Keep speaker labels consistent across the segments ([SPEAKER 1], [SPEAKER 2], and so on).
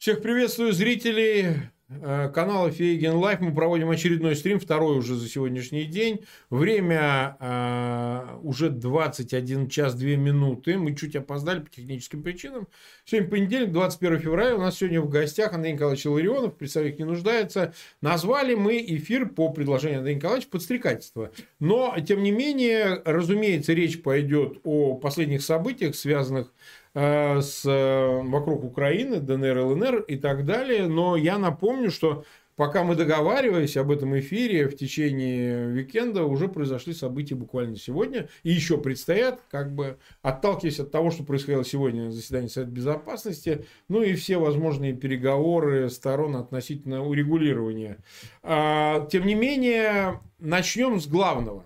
[SPEAKER 1] Всех приветствую, зрители э, канала Фейгин Live. Мы проводим очередной стрим, второй уже за сегодняшний день. Время э, уже 21 час 2 минуты. Мы чуть опоздали по техническим причинам. Сегодня понедельник, 21 февраля. У нас сегодня в гостях Андрей Николаевич Илларионов. Представить не нуждается. Назвали мы эфир по предложению Андрея Николаевича подстрекательство. Но, тем не менее, разумеется, речь пойдет о последних событиях, связанных с с, э, вокруг Украины, ДНР, ЛНР и так далее. Но я напомню, что пока мы договаривались об этом эфире в течение уикенда, уже произошли события буквально сегодня. И еще предстоят, как бы отталкиваясь от того, что происходило сегодня на заседании Совета Безопасности, ну и все возможные переговоры сторон относительно урегулирования. А, тем не менее, начнем с главного.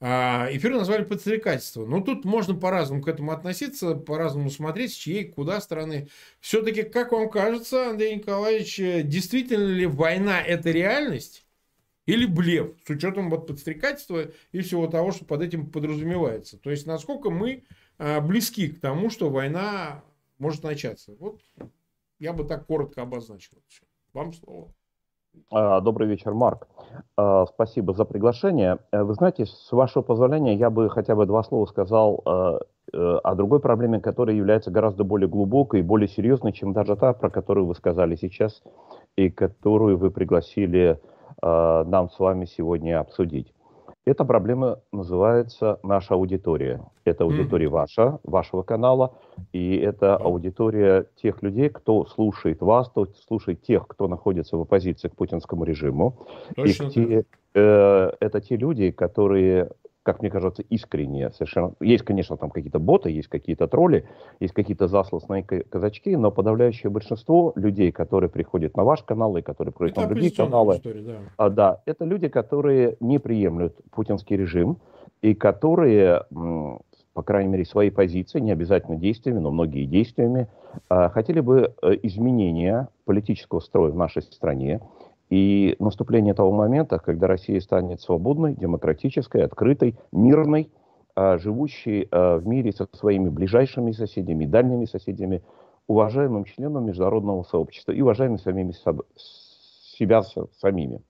[SPEAKER 1] А, эфир назвали подстрекательство. Но ну, тут можно по-разному к этому относиться, по-разному смотреть, с чьей, куда стороны. Все-таки, как вам кажется, Андрей Николаевич, действительно ли война – это реальность? Или блеф, с учетом вот подстрекательства и всего того, что под этим подразумевается. То есть, насколько мы а, близки к тому, что война может начаться. Вот я бы так коротко обозначил. Вам слово.
[SPEAKER 2] А, добрый вечер, Марк. А, спасибо за приглашение. Э, вы знаете, с вашего позволения, я бы хотя бы два слова сказал э, э, о другой проблеме, которая является гораздо более глубокой и более серьезной, чем даже та, про которую вы сказали сейчас и которую вы пригласили нам с вами сегодня обсудить. Эта проблема называется наша аудитория. Это аудитория mm. ваша, вашего канала, и это аудитория тех людей, кто слушает вас, кто слушает тех, кто находится в оппозиции к путинскому режиму. Точно. И те, э, это те люди, которые как мне кажется, искренне совершенно. Есть, конечно, там какие-то боты, есть какие-то тролли, есть какие-то засланные казачки, но подавляющее большинство людей, которые приходят на ваш канал и которые приходят это на другие каналы, история, да. А, да, это люди, которые не приемлют путинский режим и которые, по крайней мере, своей позиции, не обязательно действиями, но многие действиями, а, хотели бы э, изменения политического строя в нашей стране, и наступление того момента, когда Россия станет свободной, демократической, открытой, мирной, а, живущей а, в мире со своими ближайшими соседями, дальними соседями, уважаемым членом международного сообщества и уважаемыми самими себя самими.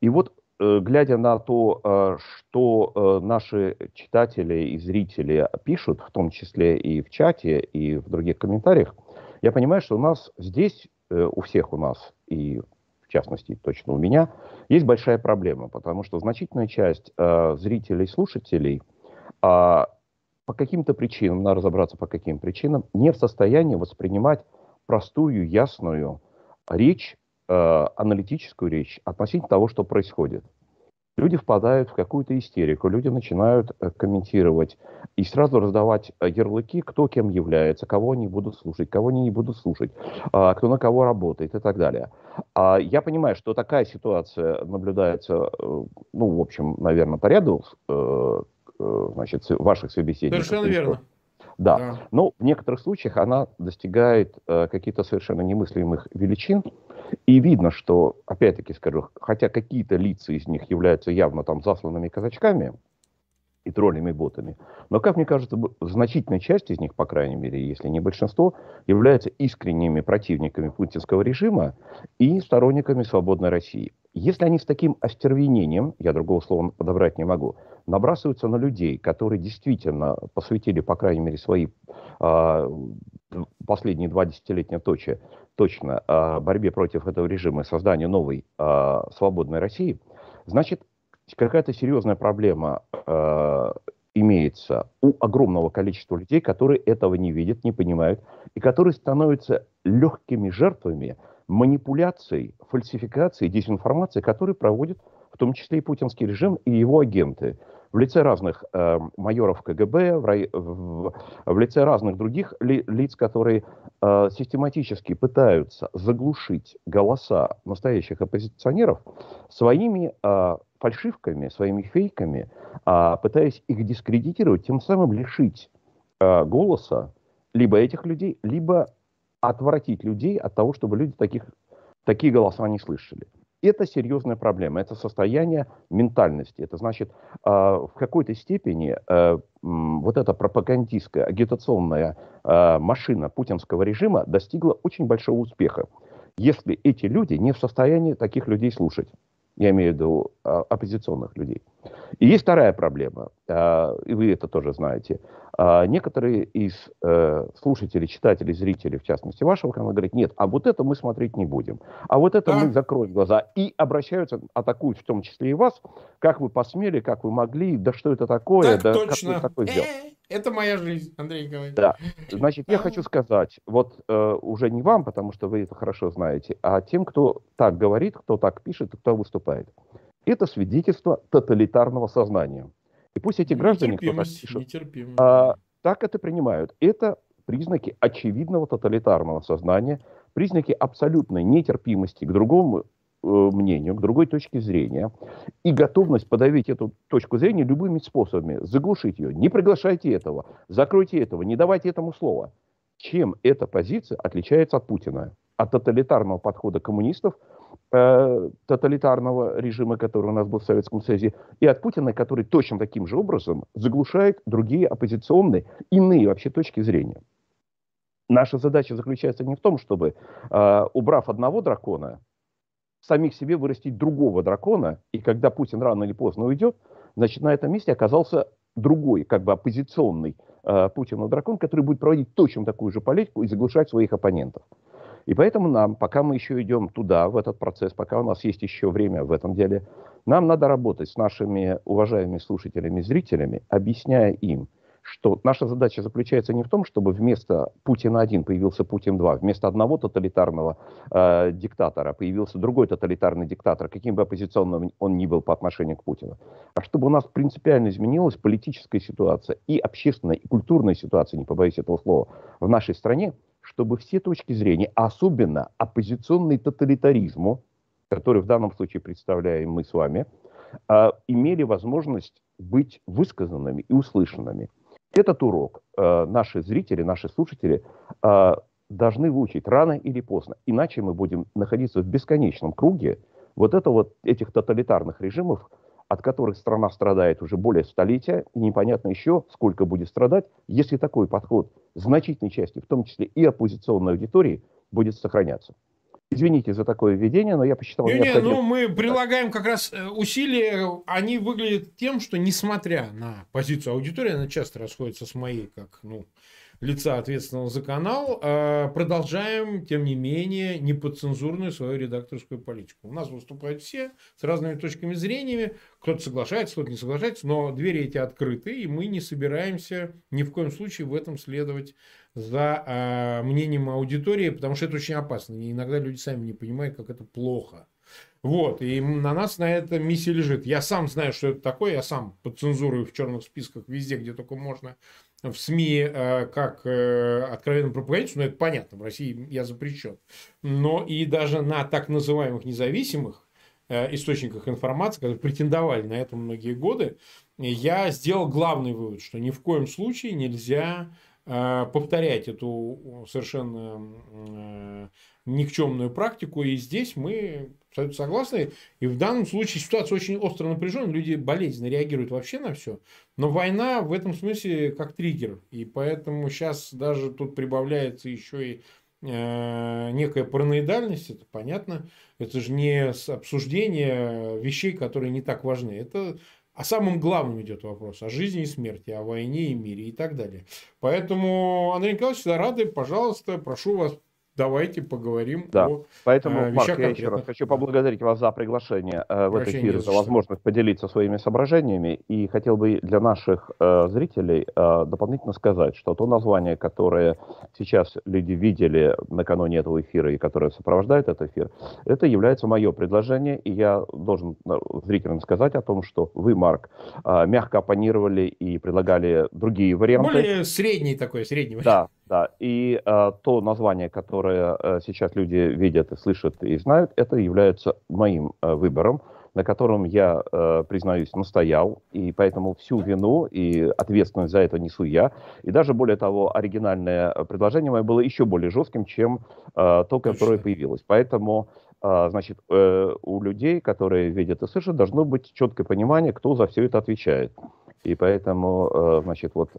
[SPEAKER 2] И вот, э, глядя на то, а, что э, наши читатели и зрители пишут, в том числе и в чате, и в других комментариях, я понимаю, что у нас здесь, э, у всех у нас, и в частности, точно у меня, есть большая проблема, потому что значительная часть э, зрителей, слушателей э, по каким-то причинам, надо разобраться по каким причинам, не в состоянии воспринимать простую, ясную речь, э, аналитическую речь относительно того, что происходит люди впадают в какую-то истерику, люди начинают э, комментировать и сразу раздавать э, ярлыки, кто кем является, кого они будут слушать, кого они не будут слушать, а, кто на кого работает и так далее. А я понимаю, что такая ситуация наблюдается, э, ну, в общем, наверное, по ряду значит, ваших собеседников.
[SPEAKER 1] Совершенно верно.
[SPEAKER 2] Да. да. Но в некоторых случаях она достигает каких-то совершенно немыслимых величин. И видно, что, опять-таки скажу, хотя какие-то лица из них являются явно там засланными казачками и троллями, ботами, но, как мне кажется, значительная часть из них, по крайней мере, если не большинство, являются искренними противниками путинского режима и сторонниками свободной России. Если они с таким остервенением, я другого слова подобрать не могу, набрасываются на людей, которые действительно посвятили, по крайней мере, свои э, последние два десятилетия точи, точно э, борьбе против этого режима и созданию новой э, свободной России, значит, какая-то серьезная проблема э, имеется у огромного количества людей, которые этого не видят, не понимают, и которые становятся легкими жертвами манипуляций, фальсификаций, дезинформации, которые проводят в том числе и путинский режим и его агенты в лице разных э, майоров КГБ, в, в, в лице разных других ли, лиц, которые э, систематически пытаются заглушить голоса настоящих оппозиционеров своими э, фальшивками, своими фейками, э, пытаясь их дискредитировать, тем самым лишить э, голоса либо этих людей, либо отвратить людей от того, чтобы люди таких, такие голоса не слышали. Это серьезная проблема, это состояние ментальности. Это значит, в какой-то степени вот эта пропагандистская, агитационная машина путинского режима достигла очень большого успеха, если эти люди не в состоянии таких людей слушать. Я имею в виду а, оппозиционных людей. И есть вторая проблема, а, и вы это тоже знаете. А, некоторые из э, слушателей, читателей, зрителей, в частности вашего канала, говорят, нет, а вот это мы смотреть не будем. А вот это да. мы закроем глаза. И обращаются, атакуют в том числе и вас, как вы посмели, как вы могли, да что это такое,
[SPEAKER 1] так
[SPEAKER 2] да
[SPEAKER 1] точно.
[SPEAKER 2] как вы такое сделали.
[SPEAKER 1] Это моя жизнь, Андрей Николаевич.
[SPEAKER 2] Да. Значит, я хочу сказать, вот э, уже не вам, потому что вы это хорошо знаете, а тем, кто так говорит, кто так пишет, кто выступает. Это свидетельство тоталитарного сознания. И пусть эти граждане, кто так пишет, а, так это принимают. Это признаки очевидного тоталитарного сознания, признаки абсолютной нетерпимости к другому Э, мнению, к другой точке зрения, и готовность подавить эту точку зрения любыми способами, заглушить ее. Не приглашайте этого, закройте этого, не давайте этому слова. Чем эта позиция отличается от Путина? От тоталитарного подхода коммунистов, э, тоталитарного режима, который у нас был в Советском Союзе, и от Путина, который точно таким же образом заглушает другие оппозиционные, иные вообще точки зрения. Наша задача заключается не в том, чтобы, э, убрав одного дракона, самих себе вырастить другого дракона, и когда Путин рано или поздно уйдет, значит, на этом месте оказался другой, как бы оппозиционный э, Путину дракон, который будет проводить точно такую же политику и заглушать своих оппонентов. И поэтому нам, пока мы еще идем туда, в этот процесс, пока у нас есть еще время в этом деле, нам надо работать с нашими уважаемыми слушателями, зрителями, объясняя им – что наша задача заключается не в том, чтобы вместо Путина-1 появился Путин-2, вместо одного тоталитарного э, диктатора появился другой тоталитарный диктатор, каким бы оппозиционным он ни был по отношению к Путину, а чтобы у нас принципиально изменилась политическая ситуация и общественная, и культурная ситуация, не побоюсь этого слова, в нашей стране, чтобы все точки зрения, особенно оппозиционный тоталитаризму, который в данном случае представляем мы с вами, э, имели возможность быть высказанными и услышанными. Этот урок э, наши зрители, наши слушатели должны выучить рано или поздно. Иначе мы будем находиться в бесконечном круге вот это вот этих тоталитарных режимов, от которых страна страдает уже более столетия, и непонятно еще, сколько будет страдать, если такой подход значительной части, в том числе и оппозиционной аудитории, будет сохраняться. Извините за такое введение, но я посчитал...
[SPEAKER 1] Не, не, ну мы прилагаем как раз э, усилия, они выглядят тем, что несмотря на позицию аудитории, она часто расходится с моей, как, ну, лица, ответственного за канал, а, продолжаем, тем не менее, неподцензурную свою редакторскую политику. У нас выступают все с разными точками зрения, кто-то соглашается, кто-то не соглашается, но двери эти открыты, и мы не собираемся ни в коем случае в этом следовать за э, мнением аудитории, потому что это очень опасно. И иногда люди сами не понимают, как это плохо. Вот, и на нас на это миссия лежит. Я сам знаю, что это такое, я сам подцензурую в черных списках везде, где только можно в СМИ э, как э, откровенную пропагандисту, но это понятно, в России я запрещен. Но и даже на так называемых независимых э, источниках информации, которые претендовали на это многие годы, я сделал главный вывод, что ни в коем случае нельзя повторять эту совершенно никчемную практику. И здесь мы абсолютно согласны. И в данном случае ситуация очень остро напряженная. Люди болезненно реагируют вообще на все. Но война в этом смысле как триггер. И поэтому сейчас даже тут прибавляется еще и э, некая параноидальность. Это понятно. Это же не обсуждение вещей, которые не так важны. Это о самом главном идет вопрос, о жизни и смерти, о войне и мире и так далее. Поэтому, Андрей Николаевич, рады, пожалуйста, прошу вас давайте поговорим
[SPEAKER 2] да. о Поэтому, э, Марк, я еще раз хочу поблагодарить вас за приглашение э, в этот эфир, за возможность поделиться своими соображениями. И хотел бы для наших э, зрителей э, дополнительно сказать, что то название, которое сейчас люди видели накануне этого эфира и которое сопровождает этот эфир, это является мое предложение. И я должен э, зрителям сказать о том, что вы, Марк, э, мягко оппонировали и предлагали другие варианты.
[SPEAKER 1] Более средний такой, средний
[SPEAKER 2] вариант. Да, да, и э, то название, которое э, сейчас люди видят и слышат и знают, это является моим э, выбором, на котором я, э, признаюсь, настоял, и поэтому всю вину и ответственность за это несу я. И даже более того, оригинальное предложение мое было еще более жестким, чем то, которое появилось. Поэтому значит, у людей, которые видят и слышат, должно быть четкое понимание, кто за все это отвечает. И поэтому, значит, вот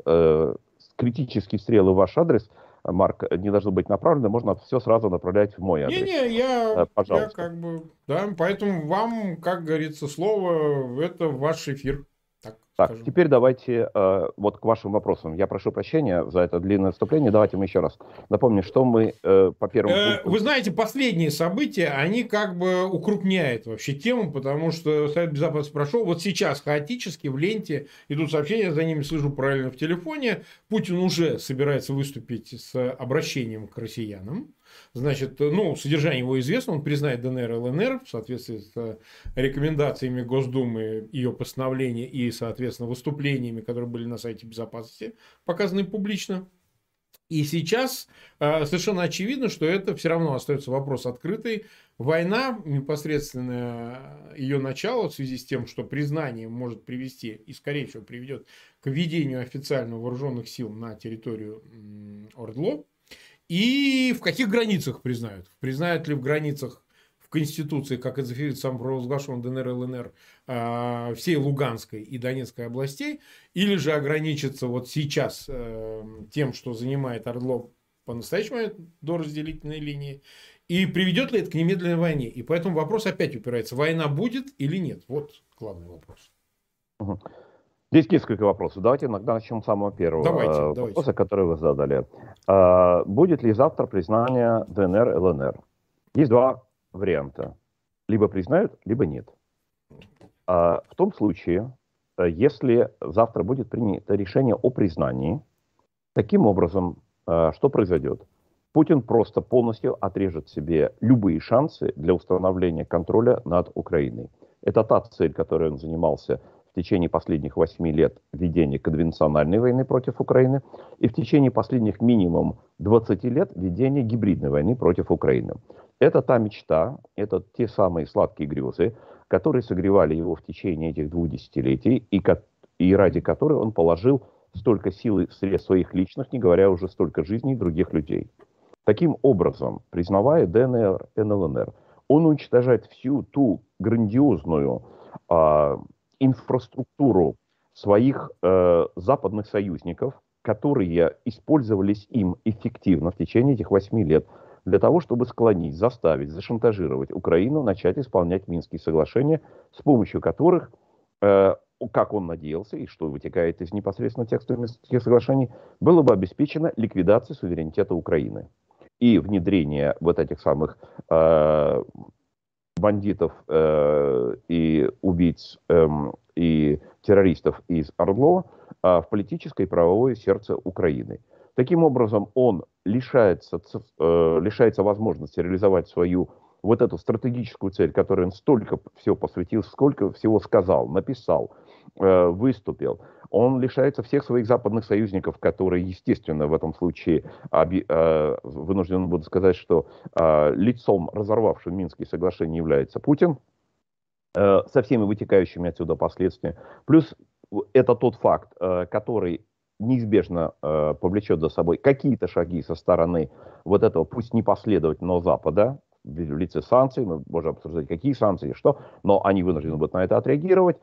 [SPEAKER 2] критические стрелы в ваш адрес, Марк, не должны быть направлены, можно все сразу направлять в мой адрес.
[SPEAKER 1] Не-не, я, Пожалуйста. я как бы, да, поэтому вам, как говорится, слово, это ваш эфир.
[SPEAKER 2] Так, скажем. теперь давайте э, вот к вашим вопросам. Я прошу прощения за это длинное вступление. Давайте мы еще раз напомним, что мы э, по первому
[SPEAKER 1] э, пункту... Вы знаете, последние события, они как бы укрупняют вообще тему, потому что Совет Безопасности прошел. Вот сейчас хаотически в ленте идут сообщения, за ними слышу правильно в телефоне. Путин уже собирается выступить с обращением к россиянам. Значит, ну, содержание его известно, он признает ДНР и ЛНР в соответствии с э, рекомендациями Госдумы, ее постановления и, соответственно, выступлениями, которые были на сайте безопасности, показаны публично. И сейчас э, совершенно очевидно, что это все равно остается вопрос открытый. Война, непосредственно ее начало в связи с тем, что признание может привести и, скорее всего, приведет к введению официально вооруженных сил на территорию Ордло, и в каких границах признают? Признают ли в границах в Конституции, как это сам провозглашен ДНР и ЛНР, а, всей Луганской и Донецкой областей, или же ограничится вот сейчас э, тем, что занимает Ордлов по-настоящему до разделительной линии, и приведет ли это к немедленной войне? И поэтому вопрос опять упирается, война будет или нет? Вот главный вопрос.
[SPEAKER 2] Здесь несколько вопросов. Давайте иногда начнем с самого первого
[SPEAKER 1] давайте,
[SPEAKER 2] э,
[SPEAKER 1] вопроса,
[SPEAKER 2] давайте. который вы задали. Э, будет ли завтра признание ДНР, ЛНР? Есть два варианта. Либо признают, либо нет. Э, в том случае, если завтра будет принято решение о признании, таким образом, что произойдет? Путин просто полностью отрежет себе любые шансы для установления контроля над Украиной. Это та цель, которой он занимался в течение последних восьми лет ведения конвенциональной войны против Украины и в течение последних минимум 20 лет ведения гибридной войны против Украины. Это та мечта, это те самые сладкие грезы, которые согревали его в течение этих двух десятилетий и, и ради которой он положил столько сил и средств своих личных, не говоря уже столько жизней других людей. Таким образом, признавая ДНР и ЛНР, он уничтожает всю ту грандиозную а, инфраструктуру своих э, западных союзников, которые использовались им эффективно в течение этих восьми лет для того, чтобы склонить, заставить, зашантажировать Украину начать исполнять Минские соглашения, с помощью которых, э, как он надеялся, и что вытекает из непосредственно текста Минских соглашений, было бы обеспечена ликвидация суверенитета Украины. И внедрение вот этих самых э, бандитов э, и убийц э, и террористов из Ордло э, в политическое и правовое сердце Украины. Таким образом, он лишается, э, лишается возможности реализовать свою вот эту стратегическую цель, которой он столько всего посвятил, сколько всего сказал, написал, выступил. Он лишается всех своих западных союзников, которые, естественно, в этом случае э, вынужден буду сказать, что э, лицом, разорвавшим Минские соглашения, является Путин со всеми вытекающими отсюда последствиями. Плюс это тот факт, который неизбежно повлечет за собой какие-то шаги со стороны вот этого, пусть непоследовательного Запада, в лице санкций, мы можем обсуждать, какие санкции, что, но они вынуждены будут на это отреагировать,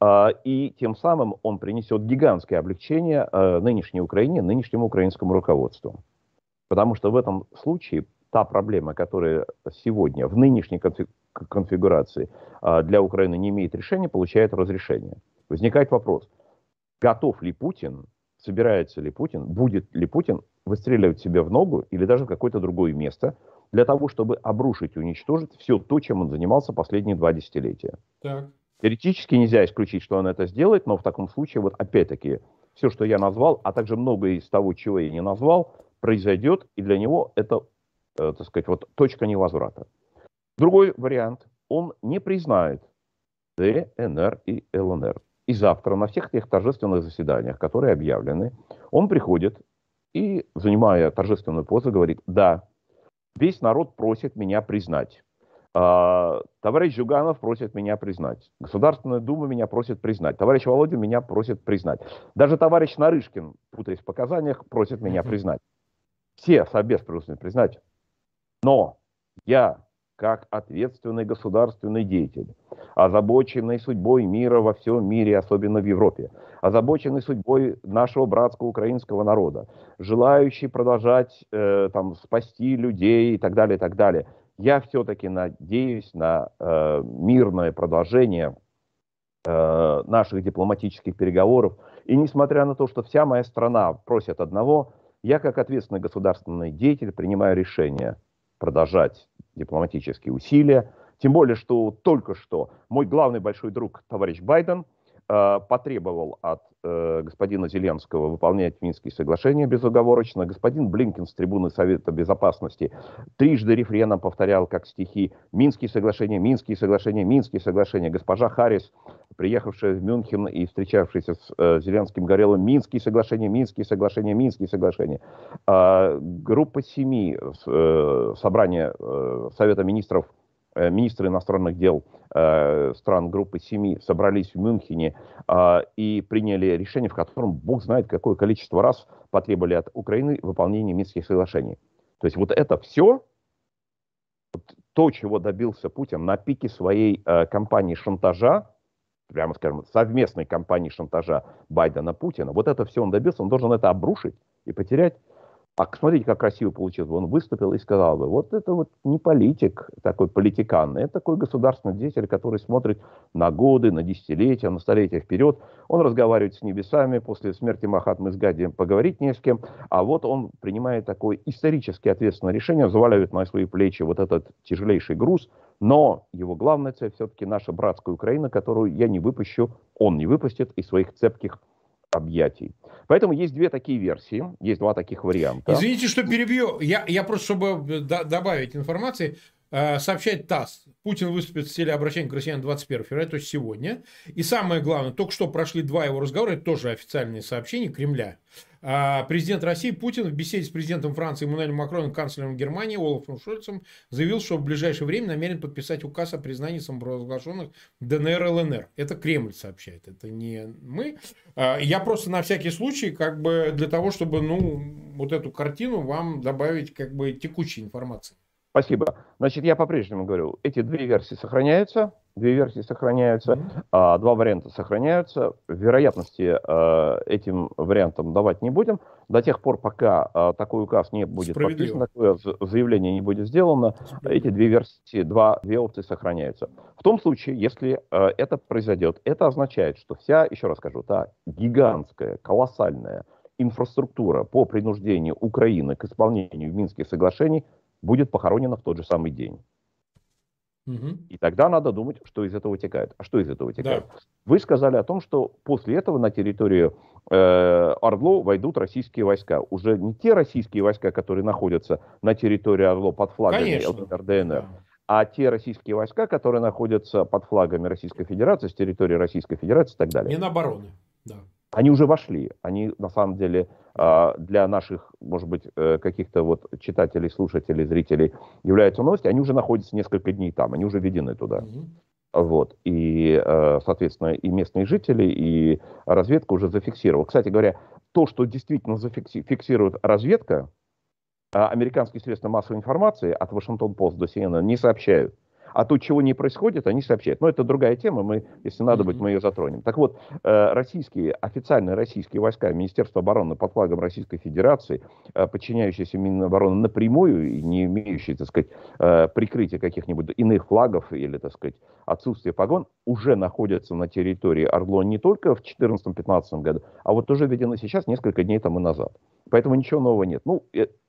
[SPEAKER 2] а, и тем самым он принесет гигантское облегчение а, нынешней Украине, нынешнему украинскому руководству. Потому что в этом случае та проблема, которая сегодня в нынешней конфигурации а, для Украины не имеет решения, получает разрешение. Возникает вопрос, готов ли Путин, собирается ли Путин, будет ли Путин выстреливать себе в ногу или даже в какое-то другое место, для того, чтобы обрушить и уничтожить все то, чем он занимался последние два десятилетия. Так. Теоретически нельзя исключить, что он это сделает, но в таком случае, вот опять-таки, все, что я назвал, а также многое из того, чего я не назвал, произойдет, и для него это, э, так сказать, вот точка невозврата. Другой вариант. Он не признает ДНР и ЛНР. И завтра на всех тех торжественных заседаниях, которые объявлены, он приходит и, занимая торжественную позу, говорит, да, Весь народ просит меня признать. А, товарищ Жуганов просит меня признать. Государственная Дума меня просит признать. Товарищ Володин меня просит признать. Даже товарищ Нарышкин, путаясь в показаниях, просит меня признать. Все Собес просят признать. Но я как ответственный государственный деятель, озабоченный судьбой мира во всем мире, особенно в Европе, озабоченный судьбой нашего братского украинского народа, желающий продолжать э, там, спасти людей и так далее, и так далее. Я все-таки надеюсь на э, мирное продолжение э, наших дипломатических переговоров. И несмотря на то, что вся моя страна просит одного, я как ответственный государственный деятель принимаю решение продолжать дипломатические усилия. Тем более, что только что мой главный большой друг, товарищ Байден, э, потребовал от э, господина Зеленского выполнять Минские соглашения безоговорочно. Господин Блинкин с трибуны Совета Безопасности трижды рефреном повторял, как стихи, Минские соглашения, Минские соглашения, Минские соглашения. Госпожа Харрис, приехавшая в Мюнхен и встречавшаяся с э, Зеленским, говорила, Минские соглашения, Минские соглашения, Минские соглашения. А, группа семи, э, собрание э, Совета Министров Э, министры иностранных дел э, стран группы семи собрались в Мюнхене э, и приняли решение, в котором бог знает какое количество раз потребовали от Украины выполнения Минских соглашений. То есть вот это все, то, чего добился Путин на пике своей э, кампании шантажа, прямо скажем, совместной кампании шантажа Байдена-Путина, вот это все он добился, он должен это обрушить и потерять а смотрите, как красиво получилось. Он выступил и сказал бы, вот это вот не политик, такой политикан, это такой государственный деятель, который смотрит на годы, на десятилетия, на столетия вперед. Он разговаривает с небесами, после смерти Махатмы с Гадием поговорить не с кем, а вот он принимает такое исторически ответственное решение, заваливает на свои плечи вот этот тяжелейший груз, но его главная цель все-таки наша братская Украина, которую я не выпущу, он не выпустит из своих цепких объятий. Поэтому есть две такие версии, есть два таких варианта.
[SPEAKER 1] Извините, что перебью. Я, я просто, чтобы добавить информации, э, сообщает ТАСС. Путин выступит с телеобращением к россиянам 21 февраля, то есть сегодня. И самое главное, только что прошли два его разговора, это тоже официальные сообщения Кремля. А, президент России Путин в беседе с президентом Франции Эммануэлем Макроном, канцлером Германии Олафом Шольцем заявил, что в ближайшее время намерен подписать указ о признании самопровозглашенных ДНР и ЛНР. Это Кремль сообщает, это не мы. А, я просто на всякий случай, как бы для того, чтобы, ну, вот эту картину вам добавить, как бы, текущей информации.
[SPEAKER 2] Спасибо. Значит, я по-прежнему говорю, эти две версии сохраняются. Две версии сохраняются, mm-hmm. два варианта сохраняются. Вероятности э, этим вариантам давать не будем. До тех пор, пока э, такой указ не будет подписан, такое заявление не будет сделано, эти две версии, два, две опции сохраняются. В том случае, если э, это произойдет, это означает, что вся, еще раз скажу, та гигантская, колоссальная инфраструктура по принуждению Украины к исполнению Минских соглашений будет похоронена в тот же самый день. Угу. И тогда надо думать, что из этого вытекает. А что из этого вытекает? Да. Вы сказали о том, что после этого на территорию э, Орло войдут российские войска. Уже не те российские войска, которые находятся на территории Орло под флагами ЛНР, ДНР, да. а те российские войска, которые находятся под флагами Российской Федерации, с территории Российской Федерации и так далее.
[SPEAKER 1] Минобороны,
[SPEAKER 2] да. Они уже вошли. Они на самом деле а, для наших, может быть, э, каких-то вот читателей, слушателей, зрителей являются новости, они уже находятся несколько дней там, они уже введены туда. Вот. И, э, соответственно, и местные жители, и разведка уже зафиксировала. Кстати говоря, то, что действительно зафиксирует разведка, а американские средства массовой информации от Вашингтон-Пост до CNN не сообщают. А то, чего не происходит, они сообщают. Но это другая тема, мы, если надо быть, мы ее затронем. Так вот, э, российские, официальные российские войска, Министерство обороны под флагом Российской Федерации, э, подчиняющиеся Минобороны напрямую и не имеющие, так сказать, э, прикрытия каких-нибудь иных флагов или, так сказать, отсутствие погон, уже находятся на территории Орлон не только в 2014-2015 году, а вот уже введены сейчас, несколько дней тому назад. Поэтому ничего нового нет. Ну,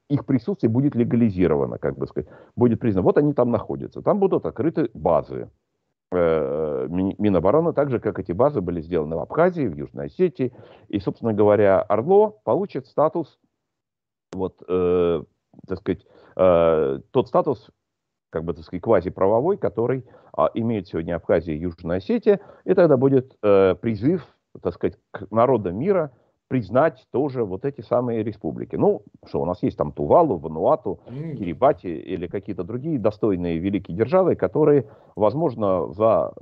[SPEAKER 2] их присутствие будет легализировано, как бы сказать, будет признано. Вот они там находятся. Там будут открыты базы э, Минобороны, так же, как эти базы были сделаны в Абхазии, в Южной Осетии. И, собственно говоря, Орло получит статус, вот, э, так сказать, э, тот статус, как бы, так сказать, квазиправовой, который э, имеет сегодня Абхазия и Южная Осетия. И тогда будет э, призыв, так сказать, к народам мира – признать тоже вот эти самые республики. Ну, что у нас есть там Тувалу, Вануату, Кирибати или какие-то другие достойные великие державы, которые, возможно, за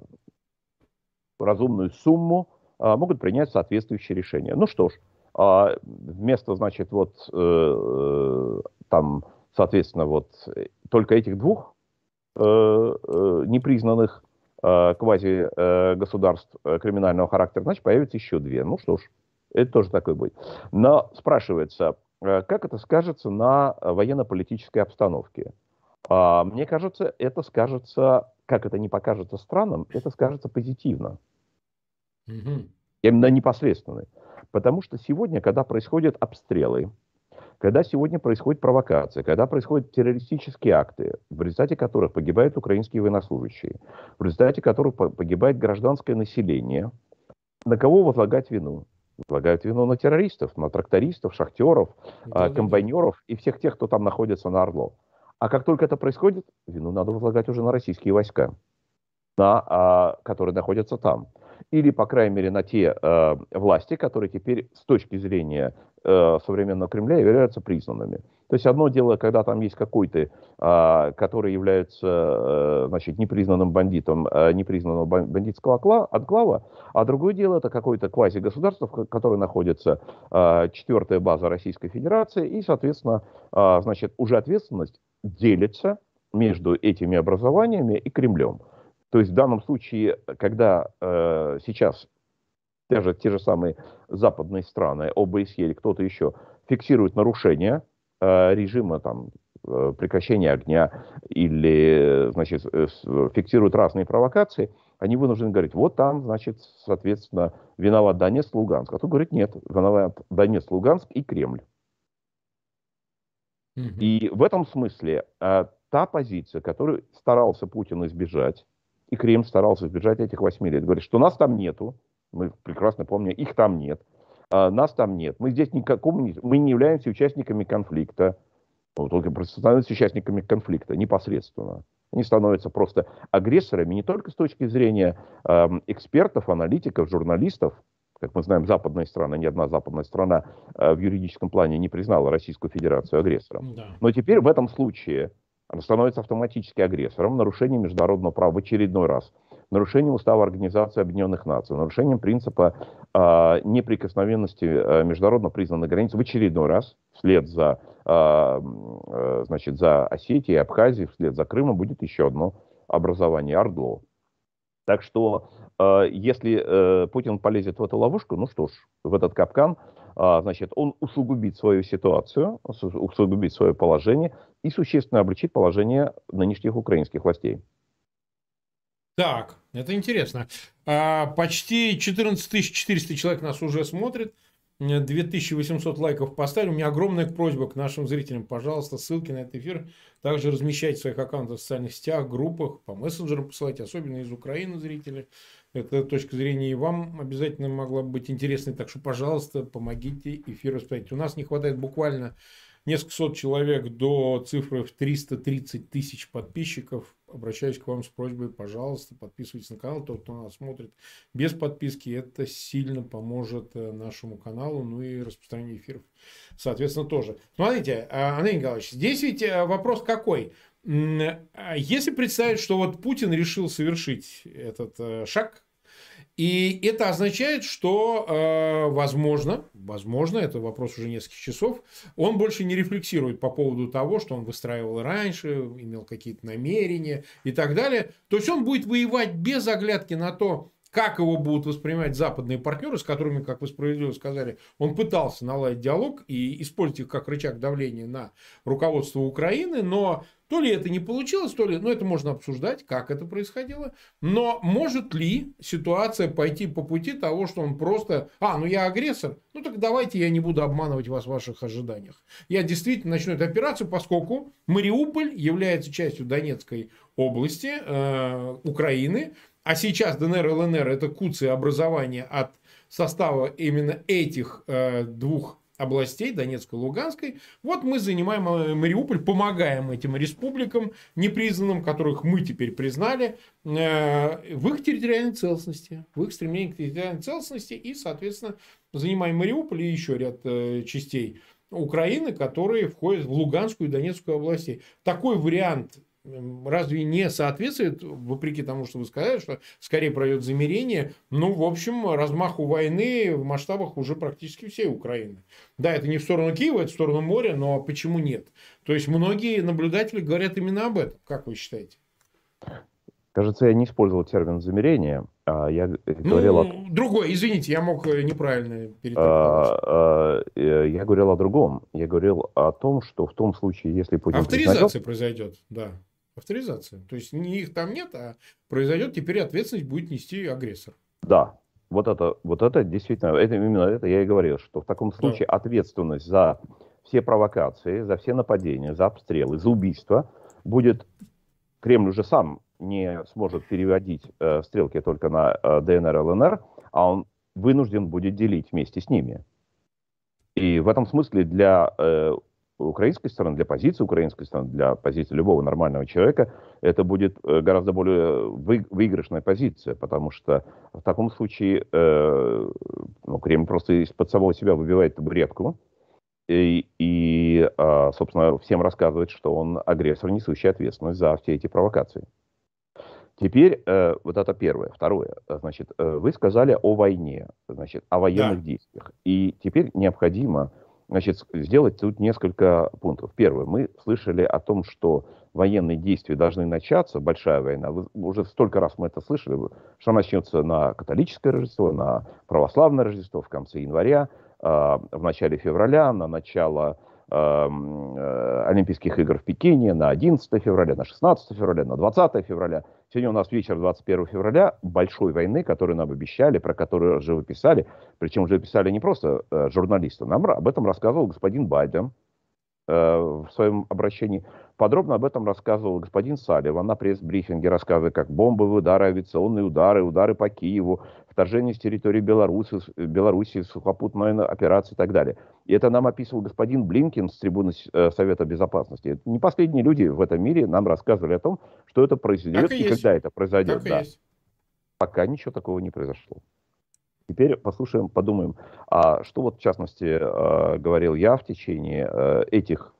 [SPEAKER 2] разумную сумму а, могут принять соответствующие решения. Ну что ж, а, вместо, значит, вот э, там, соответственно, вот только этих двух непризнанных квази-государств криминального характера, значит, появится еще две. Ну что ж, это тоже такой будет. Но спрашивается, как это скажется на военно-политической обстановке? А, мне кажется, это скажется, как это не покажется странным, это скажется позитивно. Угу. Именно непосредственно. Потому что сегодня, когда происходят обстрелы, когда сегодня происходит провокация, когда происходят террористические акты, в результате которых погибают украинские военнослужащие, в результате которых погибает гражданское население, на кого возлагать вину? Возлагают вину на террористов, на трактористов, шахтеров, да, комбайнеров и всех тех, кто там находится на Орлов. А как только это происходит, вину надо возлагать уже на российские войска, на, а, которые находятся там. Или, по крайней мере, на те э, власти, которые теперь с точки зрения э, современного Кремля являются признанными. То есть одно дело, когда там есть какой-то, э, который является э, значит, непризнанным бандитом, э, непризнанного бандитского отклава, а другое дело это какое-то квази-государство, в которое находится э, четвертая база Российской Федерации, и, соответственно, э, значит, уже ответственность делится между этими образованиями и Кремлем. То есть в данном случае, когда э, сейчас даже те же самые западные страны, ОБСЕ или кто-то еще, фиксируют нарушения э, режима там, э, прекращения огня или значит, э, фиксируют разные провокации, они вынуждены говорить, вот там, значит, соответственно, виноват Донецк, Луганск. А тут говорит, нет, виноват Донецк, Луганск и Кремль. И в этом смысле э, та позиция, которую старался Путин избежать, и Кремль старался избежать этих восьми лет, говорит, что нас там нету, мы прекрасно помним, их там нет, э, нас там нет, мы здесь никакому не, мы не являемся участниками конфликта, ну, только становятся участниками конфликта непосредственно. Они становятся просто агрессорами не только с точки зрения э, экспертов, аналитиков, журналистов, как мы знаем, западные страны, ни одна западная страна э, в юридическом плане не признала Российскую Федерацию агрессором. Да. Но теперь в этом случае становится автоматически агрессором, нарушением международного права в очередной раз, нарушением устава Организации Объединенных Наций, нарушением принципа э, неприкосновенности э, международно признанной границы в очередной раз, вслед за, э, э, значит, за Осетией, Абхазией, вслед за Крымом будет еще одно образование Ордло. Так что а, если э, Путин полезет в эту ловушку, ну что ж, в этот капкан, значит, он усугубит свою ситуацию, усугубит свое положение и существенно облегчит положение нынешних украинских властей.
[SPEAKER 1] Так, это интересно. А, почти 14 400 человек нас уже смотрит. 2800 лайков поставили. У меня огромная просьба к нашим зрителям. Пожалуйста, ссылки на этот эфир также размещайте в своих аккаунтах в социальных сетях, группах, по мессенджерам посылайте, особенно из Украины зрители. Эта точка зрения и вам обязательно могла быть интересной. Так что, пожалуйста, помогите эфир распространить. У нас не хватает буквально несколько сот человек до цифры в 330 тысяч подписчиков. Обращаюсь к вам с просьбой, пожалуйста, подписывайтесь на канал. Тот, кто нас смотрит без подписки, это сильно поможет э, нашему каналу, ну и распространению эфиров, соответственно, тоже. Смотрите, э, Андрей Николаевич, здесь ведь э, вопрос какой? Если представить, что вот Путин решил совершить этот шаг, и это означает, что, э, возможно, возможно, это вопрос уже нескольких часов, он больше не рефлексирует по поводу того, что он выстраивал раньше, имел какие-то намерения и так далее. То есть он будет воевать без оглядки на то, как его будут воспринимать западные партнеры, с которыми, как вы справедливо сказали, он пытался наладить диалог и использовать их как рычаг давления на руководство Украины, но то ли это не получилось, то ли, ну это можно обсуждать, как это происходило, но может ли ситуация пойти по пути того, что он просто, а, ну я агрессор, ну так давайте я не буду обманывать вас в ваших ожиданиях. Я действительно начну эту операцию, поскольку Мариуполь является частью Донецкой области э, Украины, а сейчас ДНР и ЛНР это куцы образования от состава именно этих э, двух областей, Донецкой и Луганской. Вот мы занимаем э, Мариуполь, помогаем этим республикам непризнанным, которых мы теперь признали, э, в их территориальной целостности, в их стремлении к территориальной целостности и, соответственно, занимаем Мариуполь и еще ряд э, частей Украины, которые входят в Луганскую и Донецкую области. Такой вариант разве не соответствует, вопреки тому, что вы сказали, что скорее пройдет замерение, ну, в общем, размаху войны в масштабах уже практически всей Украины. Да, это не в сторону Киева, это в сторону моря, но почему нет? То есть, многие наблюдатели говорят именно об этом. Как вы считаете?
[SPEAKER 2] Кажется, я не использовал термин замерение, а я
[SPEAKER 1] говорил... Ну, о... другой, извините, я мог э, неправильно перетрактовать.
[SPEAKER 2] А, а, э, я говорил о другом. Я говорил о том, что в том случае, если
[SPEAKER 1] Путин... Авторизация признает... произойдет, да. Авторизация. То есть, не их там нет, а произойдет, теперь ответственность будет нести агрессор.
[SPEAKER 2] Да, вот это, вот это действительно, это, именно это я и говорил, что в таком случае да. ответственность за все провокации, за все нападения, за обстрелы, за убийства будет Кремль уже сам не сможет переводить э, стрелки только на э, ДНР, ЛНР, а он вынужден будет делить вместе с ними. И в этом смысле для э, украинской стороны, для позиции украинской стороны, для позиции любого нормального человека, это будет э, гораздо более вы, выигрышная позиция, потому что в таком случае э, ну, Кремль просто из-под самого себя выбивает табуретку и, и, э, собственно, всем рассказывает, что он агрессор, несущий ответственность за все эти провокации. Теперь э, вот это первое. Второе. Значит, э, вы сказали о войне, значит, о военных да. действиях. И теперь необходимо значит, сделать тут несколько пунктов. Первое. Мы слышали о том, что военные действия должны начаться, большая война. Вы, уже столько раз мы это слышали, что начнется на католическое Рождество, на православное Рождество в конце января, э, в начале февраля, на начало Эм, э, Олимпийских игр в Пекине на 11 февраля, на 16 февраля, на 20 февраля. Сегодня у нас вечер 21 февраля большой войны, которую нам обещали, про которую же вы писали. Причем уже писали не просто э, журналисты. Нам об этом рассказывал господин Байден э, в своем обращении. Подробно об этом рассказывал господин Салливан на пресс-брифинге, рассказывая, как бомбовые удары, авиационные удары, удары по Киеву, вторжение с территории Беларуси, Беларуси сухопутная операция и так далее. И это нам описывал господин Блинкин с трибуны э, Совета Безопасности. Это не последние люди в этом мире нам рассказывали о том, что это произойдет и, и когда это произойдет. Так да. Пока ничего такого не произошло. Теперь послушаем, подумаем, а что вот в частности э, говорил я в течение э, этих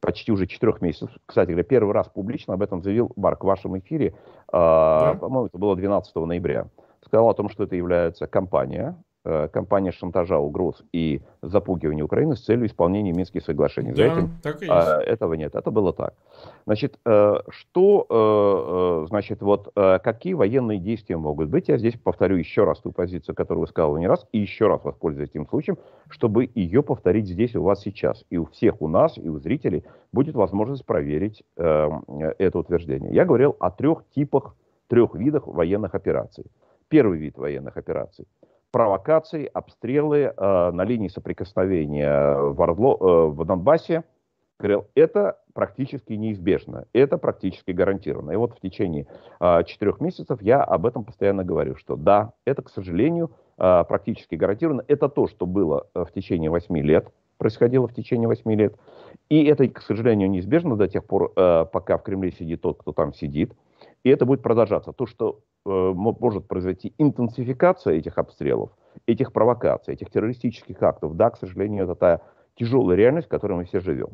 [SPEAKER 2] почти уже четырех месяцев. Кстати говоря, первый раз публично об этом заявил Марк в вашем эфире, да. по-моему, это было 12 ноября сказал о том, что это является компания, э, компания шантажа, угроз и запугивания Украины с целью исполнения Минских соглашений. Да, За этим так и есть. А, этого нет, это было так. Значит, э, что, э, значит, вот какие военные действия могут быть? Я здесь повторю еще раз ту позицию, которую вы сказали не раз, и еще раз воспользуюсь этим случаем, чтобы ее повторить здесь у вас сейчас. И у всех у нас, и у зрителей будет возможность проверить это утверждение. Я говорил о трех типах, трех видах военных операций первый вид военных операций. Провокации, обстрелы э, на линии соприкосновения в, Ордло, э, в Донбассе. Это практически неизбежно, это практически гарантированно. И вот в течение э, четырех месяцев я об этом постоянно говорю, что да, это, к сожалению, э, практически гарантированно. Это то, что было э, в течение восьми лет, происходило в течение восьми лет. И это, к сожалению, неизбежно до тех пор, э, пока в Кремле сидит тот, кто там сидит. И это будет продолжаться. То, что может произойти интенсификация этих обстрелов, этих провокаций, этих террористических актов, да, к сожалению, это та тяжелая реальность, в которой мы все живем.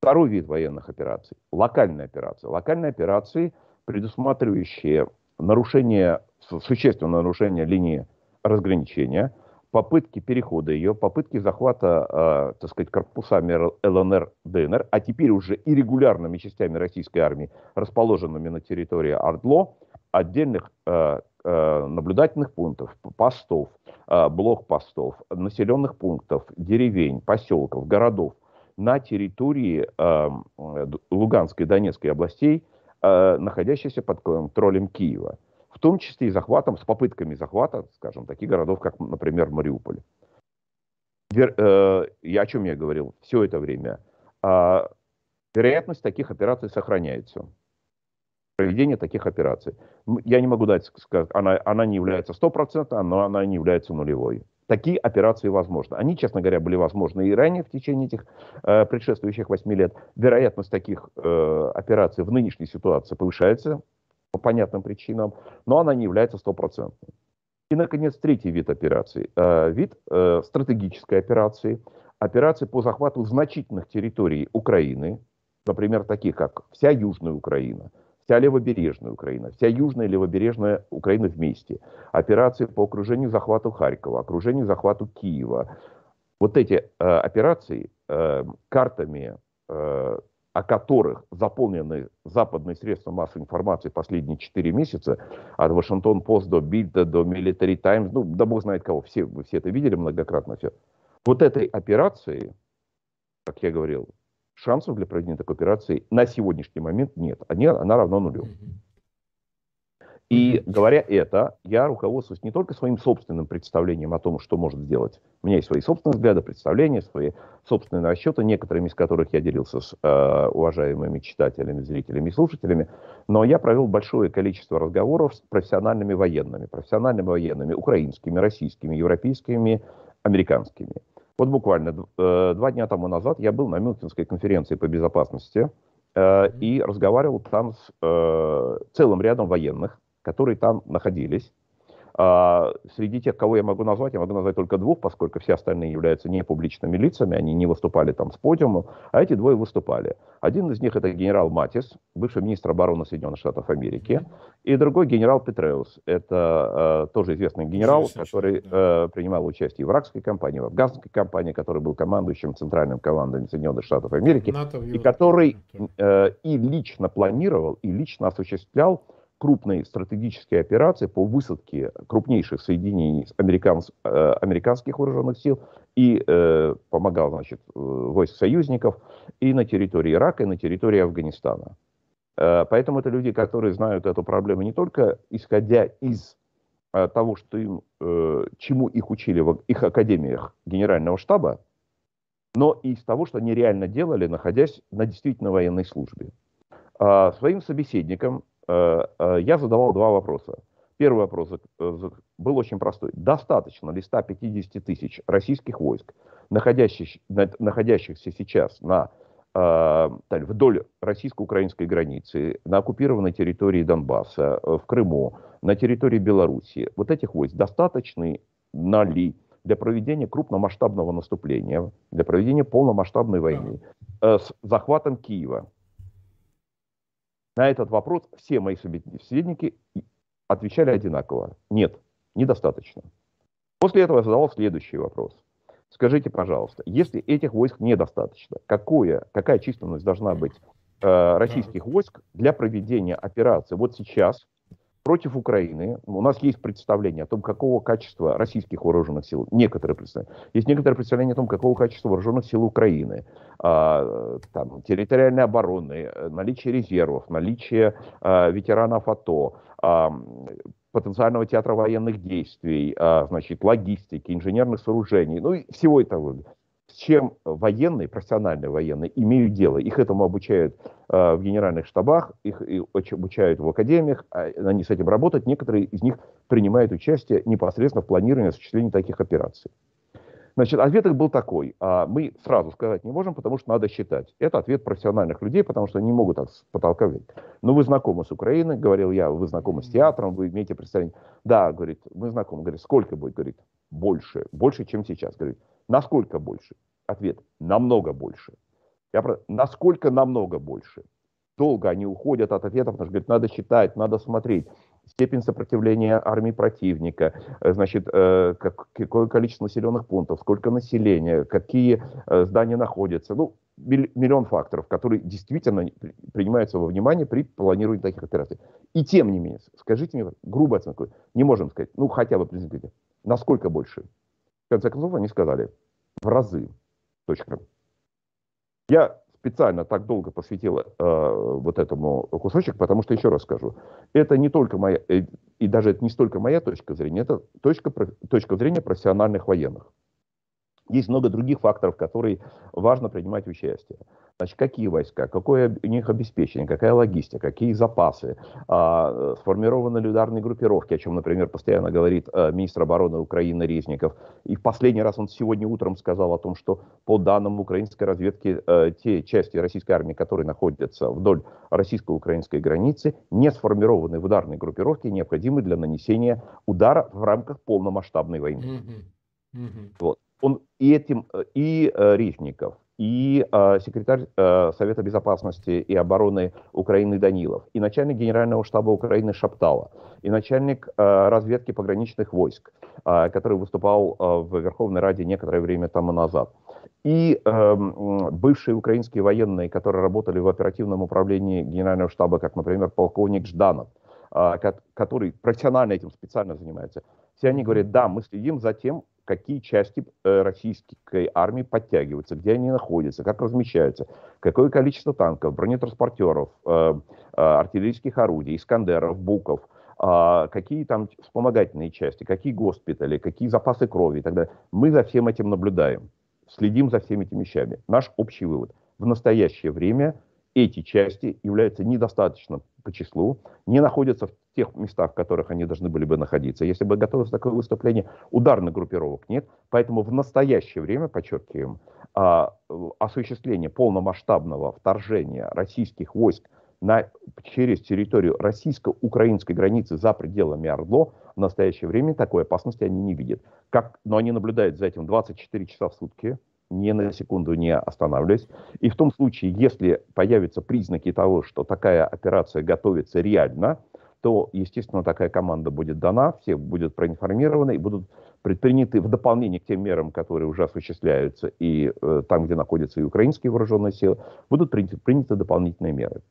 [SPEAKER 2] Второй вид военных операций – локальные операции. Локальные операции, предусматривающие нарушение, существенное нарушение линии разграничения – попытки перехода ее, попытки захвата, э, так сказать, корпусами ЛНР, ДНР, а теперь уже и регулярными частями российской армии, расположенными на территории Ордло, отдельных э, э, наблюдательных пунктов, постов, э, блокпостов, населенных пунктов, деревень, поселков, городов на территории э, Луганской и Донецкой областей, находящихся под контролем Киева в том числе и захватом, с попытками захвата, скажем, таких городов, как, например, Мариуполь. Я о чем я говорил все это время? Э, вероятность таких операций сохраняется. Проведение таких операций. Я не могу дать она, она не является стопроцентной, но она не является нулевой. Такие операции возможны. Они, честно говоря, были возможны и ранее в течение этих э, предшествующих восьми лет. Вероятность таких э, операций в нынешней ситуации повышается по понятным причинам, но она не является стопроцентной. И, наконец, третий вид операций. Э, вид э, стратегической операции. Операции по захвату значительных территорий Украины, например, таких как вся Южная Украина, вся левобережная Украина, вся южная левобережная Украина вместе. Операции по окружению захвату Харькова, окружению захвату Киева. Вот эти э, операции э, картами э, о которых заполнены западные средства массовой информации последние 4 месяца, от Вашингтон-Пост до Бильда, до Military Times, ну, да бог знает кого, все, вы все это видели многократно все. Вот этой операции, как я говорил, шансов для проведения такой операции на сегодняшний момент нет. Они, она равна нулю. И говоря это, я руководствуюсь не только своим собственным представлением о том, что может сделать. У меня есть свои собственные взгляды, представления, свои собственные расчеты, некоторыми из которых я делился с э, уважаемыми читателями, зрителями и слушателями. Но я провел большое количество разговоров с профессиональными военными, профессиональными военными, украинскими, российскими, европейскими, американскими. Вот буквально э, два дня тому назад я был на Мюнхенской конференции по безопасности э, и разговаривал там с э, целым рядом военных, которые там находились. А, среди тех, кого я могу назвать, я могу назвать только двух, поскольку все остальные являются не публичными лицами, они не выступали там с подиума, а эти двое выступали. Один из них это генерал Матис, бывший министр обороны Соединенных Штатов Америки, и другой генерал Петреус, это э, тоже известный генерал, известный который да. э, принимал участие в иракской кампании, в афганской кампании, который был командующим центральным командой Соединенных Штатов Америки, НАТО, и который э, и лично планировал, и лично осуществлял крупной стратегической операции по высадке крупнейших соединений американс, э, американских вооруженных сил и э, помогал значит, э, войск союзников и на территории Ирака, и на территории Афганистана. Э, поэтому это люди, которые знают эту проблему не только исходя из э, того, что им, э, чему их учили в их академиях генерального штаба, но и из того, что они реально делали, находясь на действительно военной службе. А своим собеседникам я задавал два вопроса. Первый вопрос э, был очень простой. Достаточно ли 150 тысяч российских войск, находящихся, находящихся сейчас на, вдоль российско-украинской границы, на оккупированной территории Донбасса, в Крыму, на территории Белоруссии, вот этих войск достаточно ли для проведения крупномасштабного наступления, для проведения полномасштабной войны с захватом Киева, на этот вопрос все мои собеседники отвечали одинаково. Нет, недостаточно. После этого я задавал следующий вопрос. Скажите, пожалуйста, если этих войск недостаточно, какое, какая численность должна быть э, российских войск для проведения операции вот сейчас против Украины. У нас есть представление о том, какого качества российских вооруженных сил, некоторые представления. Есть некоторые представления о том, какого качества вооруженных сил Украины, а, там, территориальной обороны, наличие резервов, наличие а, ветеранов АТО, а, потенциального театра военных действий, а, значит, логистики, инженерных сооружений, ну и всего этого с чем военные, профессиональные военные имеют дело. Их этому обучают э, в генеральных штабах, их обучают в академиях, а они с этим работают. Некоторые из них принимают участие непосредственно в планировании и осуществлении таких операций. Значит, ответ их был такой. А мы сразу сказать не можем, потому что надо считать. Это ответ профессиональных людей, потому что они не могут так с потолка взять. Но вы знакомы с Украиной, говорил я, вы знакомы с театром, вы имеете представление. Да, говорит, мы знакомы. Говорит, сколько будет? Говорит, больше. Больше, чем сейчас. Говорит, Насколько больше? Ответ – намного больше. Я про... Насколько намного больше? Долго они уходят от ответов, потому что говорят, надо считать, надо смотреть. Степень сопротивления армии противника, э, значит, э, как, какое количество населенных пунктов, сколько населения, какие э, здания находятся. Ну, миллион факторов, которые действительно принимаются во внимание при планировании таких операций. И тем не менее, скажите мне, грубо оценку, не можем сказать, ну хотя бы насколько больше? Конце концов, они сказали в разы. Точка. Я специально так долго посвятил э, вот этому кусочек, потому что, еще раз скажу, это не только моя, э, и даже это не столько моя точка зрения, это точка, точка зрения профессиональных военных. Есть много других факторов, которые важно принимать участие. Значит, какие войска, какое у них обеспечение, какая логистика, какие запасы, а, сформированы ли ударные группировки, о чем, например, постоянно говорит а, министр обороны Украины Резников. И в последний раз он сегодня утром сказал о том, что по данным украинской разведки, а, те части российской армии, которые находятся вдоль российско-украинской границы, не сформированы в ударной группировке, необходимы для нанесения удара в рамках полномасштабной войны. Mm-hmm. Mm-hmm. Вот. Он и этим, э, и э, Резников, и э, секретарь э, Совета безопасности и обороны Украины Данилов, и начальник Генерального штаба Украины Шаптала, и начальник э, разведки пограничных войск, э, который выступал э, в Верховной Раде некоторое время тому назад. и э, бывшие украинские военные, которые работали в оперативном управлении Генерального штаба, как, например, полковник Жданов, э, который профессионально этим специально занимается, все они говорят, да, мы следим за тем, какие части э, российской армии подтягиваются, где они находятся, как размещаются, какое количество танков, бронетранспортеров, э, э, артиллерийских орудий, искандеров, буков, а, какие там вспомогательные части, какие госпитали, какие запасы крови и так далее. Мы за всем этим наблюдаем, следим за всеми этими вещами. Наш общий вывод. В настоящее время эти части являются недостаточно по числу, не находятся в тех местах, в которых они должны были бы находиться. Если бы готовилось такое выступление, ударных группировок нет. Поэтому в настоящее время, подчеркиваем, а, осуществление полномасштабного вторжения российских войск на, через территорию российско-украинской границы за пределами Ордло в настоящее время такой опасности они не видят. Как, но они наблюдают за этим 24 часа в сутки, ни на секунду не останавливаясь. И в том случае, если появятся признаки того, что такая операция готовится реально, то, естественно, такая команда будет дана, все будут проинформированы и будут предприняты в дополнение к тем мерам, которые уже осуществляются, и э, там, где находятся и украинские вооруженные силы, будут приняты, приняты дополнительные меры.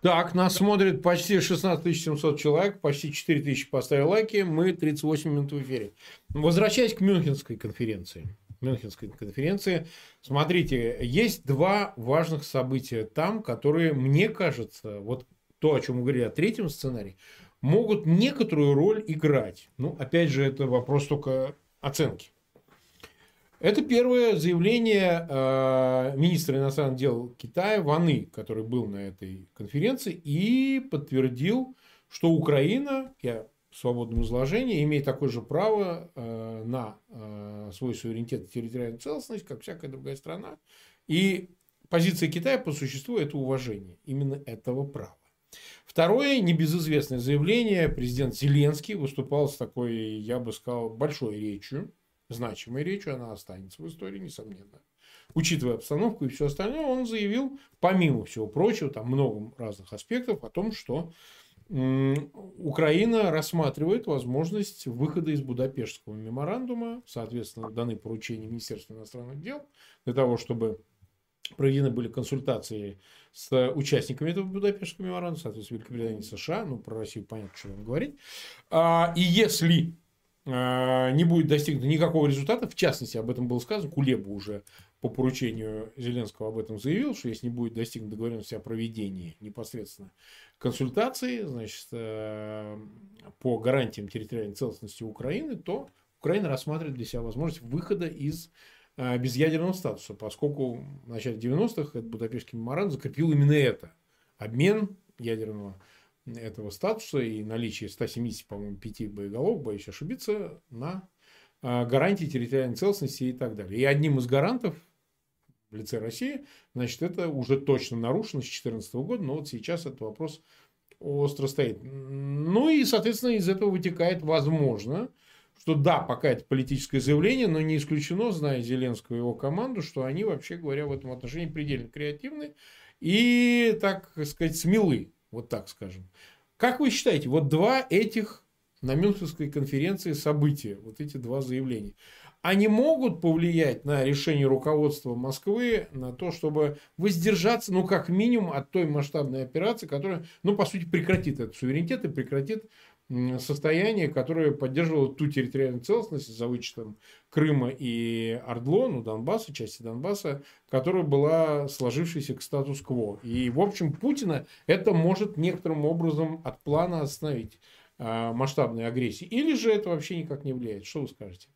[SPEAKER 1] Так, нас смотрит почти 16 700 человек, почти 4 тысячи поставили лайки, мы 38 минут в эфире. Возвращаясь к Мюнхенской конференции. Мюнхенской конференции. Смотрите, есть два важных события там, которые, мне кажется, вот то, о чем мы говорили о третьем сценарии, могут некоторую роль играть. Ну, опять же, это вопрос только оценки. Это первое заявление э, министра иностранных дел Китая Ваны, который был на этой конференции и подтвердил, что Украина, я в свободном изложении, имеет такое же право э, на э, свой суверенитет и территориальную целостность, как всякая другая страна. И позиция Китая по существу – это уважение именно этого права. Второе, небезызвестное заявление, президент Зеленский выступал с такой, я бы сказал, большой речью, значимой речью, она останется в истории, несомненно. Учитывая обстановку и все остальное, он заявил, помимо всего прочего, там много разных аспектов, о том, что Украина рассматривает возможность выхода из Будапештского меморандума, соответственно, даны поручения Министерства иностранных дел для того, чтобы проведены были консультации с участниками этого Будапештского меморандума, соответственно, Великобритании и США, ну, про Россию понятно, что вам говорить. А, и если не будет достигнуто никакого результата. В частности, об этом было сказано. Кулеба уже по поручению Зеленского об этом заявил, что если не будет достигнута договоренности о проведении непосредственно консультации, значит, э, по гарантиям территориальной целостности Украины, то Украина рассматривает для себя возможность выхода из э, безъядерного статуса, поскольку в начале 90-х этот Будапештский меморандум закрепил именно это. Обмен ядерного этого статуса и наличие 170, по-моему, 5 боеголовок, боюсь ошибиться, на а, гарантии территориальной целостности и так далее. И одним из гарантов в лице России, значит, это уже точно нарушено с 2014 года, но вот сейчас этот вопрос остро стоит. Ну и, соответственно, из этого вытекает, возможно, что да, пока это политическое заявление, но не исключено, зная Зеленского и его команду, что они, вообще говоря, в этом отношении предельно креативны и, так сказать, смелы. Вот так скажем. Как вы считаете, вот два этих на Мюнхенской конференции события, вот эти два заявления, они могут повлиять на решение руководства Москвы на то, чтобы воздержаться, ну, как минимум, от той масштабной операции, которая, ну, по сути, прекратит этот суверенитет и прекратит состояние, которое поддерживало ту территориальную целостность за вычетом Крыма и Ордло, ну, Донбасса, части Донбасса, которая была сложившейся к статус-кво. И, в общем, Путина это может некоторым образом от плана остановить э, масштабной агрессии. Или же это вообще никак не влияет? Что вы скажете?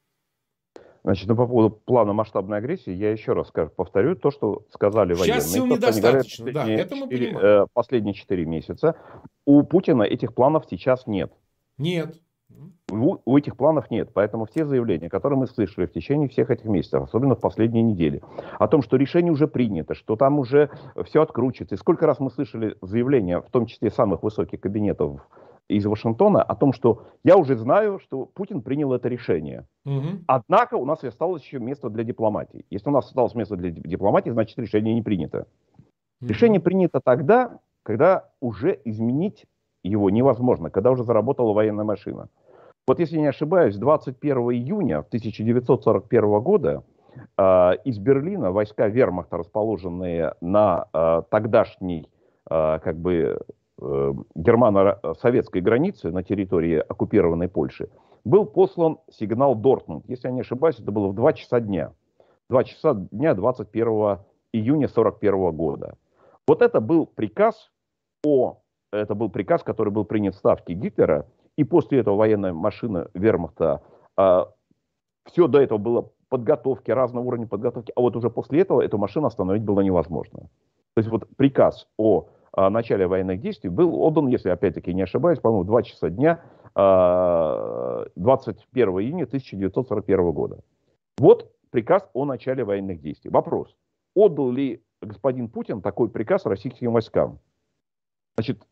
[SPEAKER 2] Значит, ну, по поводу плана масштабной агрессии, я еще раз скажу, повторю то, что сказали военные.
[SPEAKER 1] Сейчас сил недостаточно, да, это мы
[SPEAKER 2] 4, понимаем. Э, последние 4 месяца. У Путина этих планов сейчас нет.
[SPEAKER 1] Нет.
[SPEAKER 2] У, у этих планов нет. Поэтому все заявления, которые мы слышали в течение всех этих месяцев, особенно в последние недели, о том, что решение уже принято, что там уже все откручится. И сколько раз мы слышали заявления, в том числе самых высоких кабинетов из Вашингтона, о том, что я уже знаю, что Путин принял это решение. Угу. Однако у нас осталось еще место для дипломатии. Если у нас осталось место для дипломатии, значит решение не принято. Угу. Решение принято тогда, когда уже изменить его невозможно, когда уже заработала военная машина. Вот если не ошибаюсь, 21 июня 1941 года Э, из Берлина войска вермахта, расположенные на э, тогдашней э, как бы э, германо-советской границе на территории оккупированной Польши, был послан сигнал Дортмунд. Если я не ошибаюсь, это было в 2 часа дня. 2 часа дня 21 июня 1941 года. Вот это был приказ о, это был приказ, который был принят в Ставке Гитлера, и после этого военная машина вермахта, э, все до этого было подготовки, разного уровня подготовки, а вот уже после этого эту машину остановить было невозможно. То есть вот приказ о, о начале военных действий был отдан, если опять-таки не ошибаюсь, по-моему, 2 часа дня 21 июня 1941 года. Вот приказ о начале военных действий. Вопрос. Отдал ли господин Путин такой приказ российским войскам? Значит,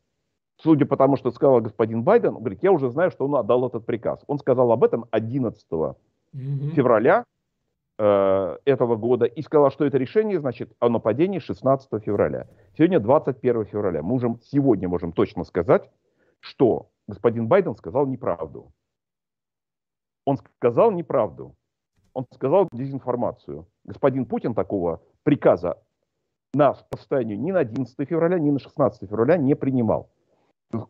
[SPEAKER 2] судя по тому, что сказал господин Байден, он говорит, я уже знаю, что он отдал этот приказ. Он сказал об этом 11 угу. февраля э, этого года и сказал, что это решение, значит, о нападении 16 февраля. Сегодня 21 февраля. Мы уже сегодня можем точно сказать, что господин Байден сказал неправду. Он сказал неправду. Он сказал дезинформацию. Господин Путин такого приказа на состоянию ни на 11 февраля, ни на 16 февраля не принимал.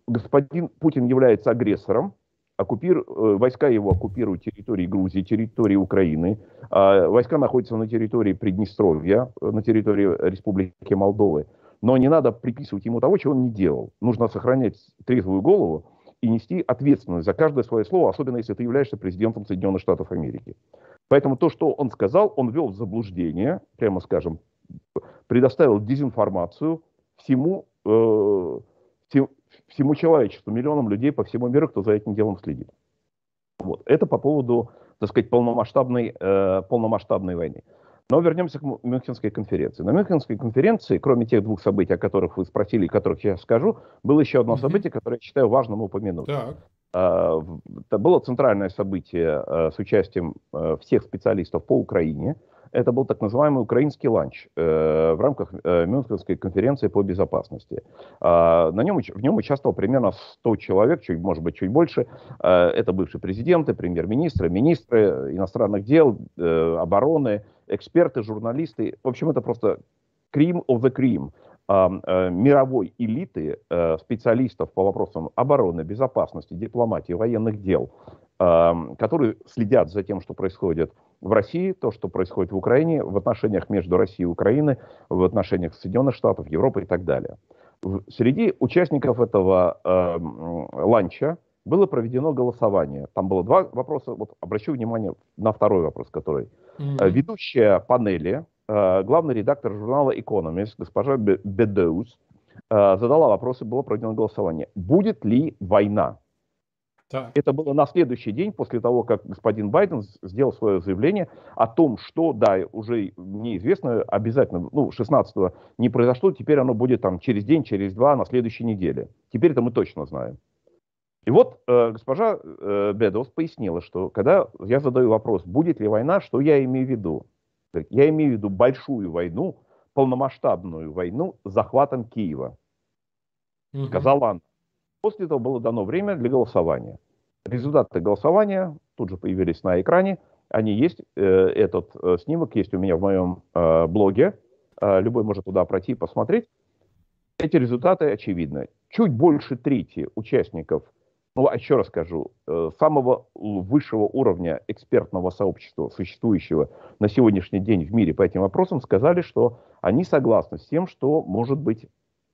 [SPEAKER 2] Господин Путин является агрессором, оккупир, э, войска его оккупируют территории Грузии, территории Украины, а войска находятся на территории Приднестровья, э, на территории Республики Молдовы. Но не надо приписывать ему того, чего он не делал. Нужно сохранять трезвую голову и нести ответственность за каждое свое слово, особенно если ты являешься президентом Соединенных Штатов Америки. Поэтому то, что он сказал, он ввел в заблуждение, прямо скажем, предоставил дезинформацию всему, э, всему человечеству, миллионам людей по всему миру, кто за этим делом следит. Вот. Это по поводу, так сказать, полномасштабной, э, полномасштабной войны. Но вернемся к Мюнхенской конференции. На Мюнхенской конференции, кроме тех двух событий, о которых вы спросили, о которых я скажу, было еще одно mm-hmm. событие, которое я считаю важным упомянуть. Так. А, это было центральное событие а, с участием а, всех специалистов по Украине. Это был так называемый украинский ланч э, в рамках э, Мюнхенской конференции по безопасности. На нем, в нем участвовало примерно 100 человек, чуть, может быть, чуть больше. Это бывшие президенты, премьер-министры, министры иностранных дел, обороны, эксперты, журналисты. В общем, это просто cream of the cream э, мировой элиты э, специалистов по вопросам обороны, безопасности, дипломатии, военных дел, которые следят за тем, что происходит в России, то, что происходит в Украине, в отношениях между Россией и Украиной, в отношениях Соединенных Штатов, Европы и так далее. Среди участников этого э, ланча было проведено голосование. Там было два вопроса. Вот обращу внимание на второй вопрос, который Mm-hmm. Ведущая панели, э, главный редактор журнала Economist, госпожа Бедоус, э, задала вопросы, было проведено голосование. Будет ли война? Так. Это было на следующий день после того, как господин Байден сделал свое заявление о том, что, да, уже неизвестно, обязательно, ну, 16-го не произошло, теперь оно будет там через день, через два, на следующей неделе. Теперь это мы точно знаем. И вот э, госпожа э, Бедос пояснила, что когда я задаю вопрос, будет ли война, что я имею в виду? Я имею в виду большую войну, полномасштабную войну с захватом Киева. Угу. Сказала она. После этого было дано время для голосования. Результаты голосования тут же появились на экране. Они есть. Э, этот э, снимок есть у меня в моем э, блоге. Любой может туда пройти и посмотреть. Эти результаты очевидны. Чуть больше трети участников ну, а еще раз скажу, самого высшего уровня экспертного сообщества, существующего на сегодняшний день в мире по этим вопросам, сказали, что они согласны с тем, что может быть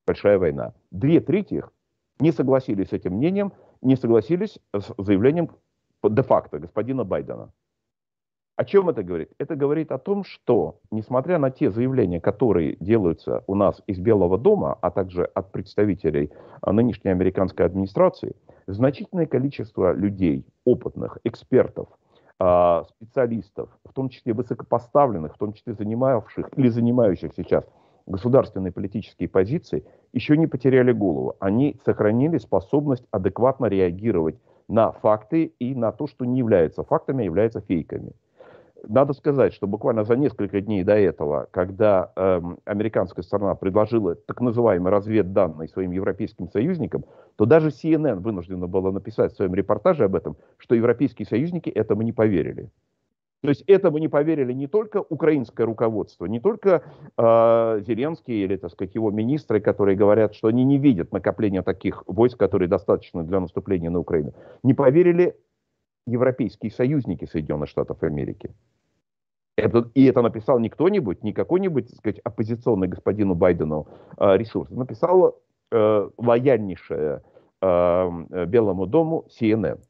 [SPEAKER 2] большая война. Две трети не согласились с этим мнением, не согласились с заявлением де-факто господина Байдена. О чем это говорит? Это говорит о том, что, несмотря на те заявления, которые делаются у нас из Белого дома, а также от представителей а, нынешней американской администрации, значительное количество людей, опытных, экспертов, а, специалистов, в том числе высокопоставленных, в том числе занимавших или занимающих сейчас государственные политические позиции, еще не потеряли голову. Они сохранили способность адекватно реагировать на факты и на то, что не является фактами, а является фейками. Надо сказать, что буквально за несколько дней до этого, когда э, американская сторона предложила так называемые разведданные своим европейским союзникам, то даже CNN вынуждена была написать в своем репортаже об этом, что европейские союзники этому не поверили. То есть этому не поверили не только украинское руководство, не только э, Зеленский или, так сказать, его министры, которые говорят, что они не видят накопления таких войск, которые достаточно для наступления на Украину. Не поверили европейские союзники Соединенных Штатов Америки. Это, и это написал не кто-нибудь, не какой-нибудь, так сказать, оппозиционный господину Байдену э, ресурс. Написала э, лояльнейшая э, Белому дому CNN.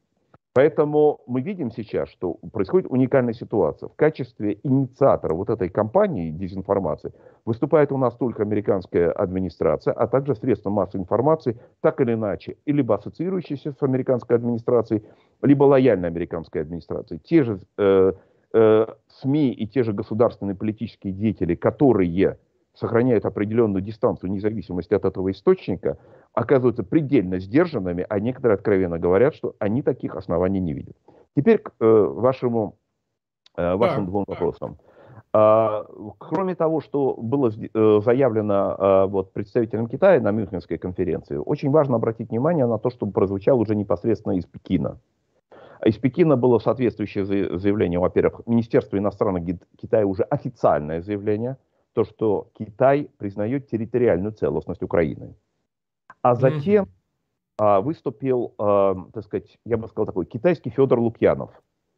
[SPEAKER 2] Поэтому мы видим сейчас, что происходит уникальная ситуация. В качестве инициатора вот этой кампании дезинформации выступает у нас только американская администрация, а также средства массовой информации, так или иначе, либо ассоциирующиеся с американской администрацией, либо лояльной американской администрации. Те же э, э, СМИ и те же государственные политические деятели, которые сохраняют определенную дистанцию независимости от этого источника, оказываются предельно сдержанными, а некоторые откровенно говорят, что они таких оснований не видят. Теперь к э, вашему, э, вашим да, двум да. вопросам. А, кроме того, что было э, заявлено а, вот, представителем Китая на Мюнхенской конференции, очень важно обратить внимание на то, что прозвучало уже непосредственно из Пекина. Из Пекина было соответствующее заявление, во-первых, Министерство иностранных Китая уже официальное заявление, то, что Китай признает территориальную целостность Украины. А затем mm-hmm. а, выступил, а, так сказать, я бы сказал такой, китайский Федор Лукьянов.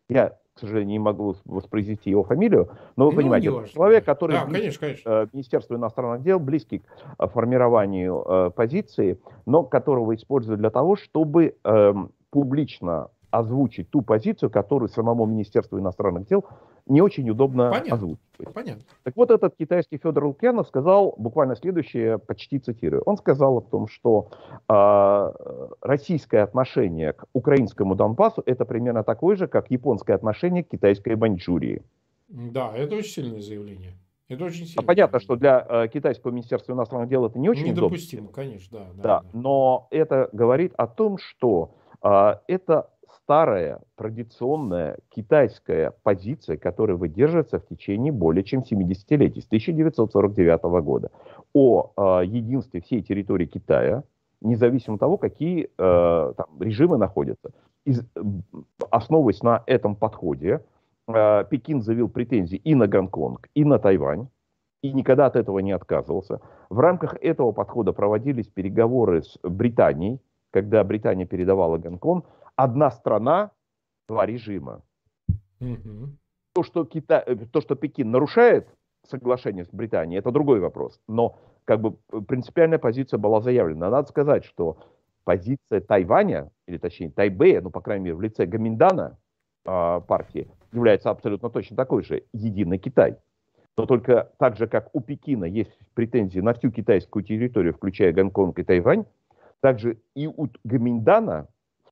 [SPEAKER 2] Я, к сожалению, не могу воспроизвести его фамилию, но вы ну, понимаете, это человек, который да, близкий, конечно, конечно. Э, Министерству иностранных дел, близкий к формированию э, позиции, но которого используют для того, чтобы э, публично озвучить ту позицию, которую самому Министерству иностранных дел не очень удобно Понятно. озвучивать. Понятно. Так вот, этот китайский Федор Лукьянов сказал буквально следующее, почти цитирую. Он сказал о том, что э, российское отношение к украинскому Донбассу это примерно такое же, как японское отношение к китайской Маньчжурии.
[SPEAKER 1] Да, это очень сильное заявление. Это очень
[SPEAKER 2] сильно. А понятно, что для э, китайского министерства иностранных дел это не очень
[SPEAKER 1] Недопустимо, удобно. конечно, да,
[SPEAKER 2] да, да. Но это говорит о том, что э, это старая, традиционная китайская позиция, которая выдерживается в течение более чем 70-летий, с 1949 года, о э, единстве всей территории Китая, независимо от того, какие э, там, режимы находятся. Из, основываясь на этом подходе, э, Пекин заявил претензии и на Гонконг, и на Тайвань, и никогда от этого не отказывался. В рамках этого подхода проводились переговоры с Британией, когда Британия передавала Гонконг, одна страна, два режима. Угу. То, что Китай, э, то, что Пекин нарушает соглашение с Британией, это другой вопрос. Но как бы принципиальная позиция была заявлена. Надо сказать, что позиция Тайваня, или точнее Тайбэя, ну, по крайней мере, в лице Гаминдана э, партии, является абсолютно точно такой же, единый Китай. Но только так же, как у Пекина есть претензии на всю китайскую территорию, включая Гонконг и Тайвань, также и у Гаминдана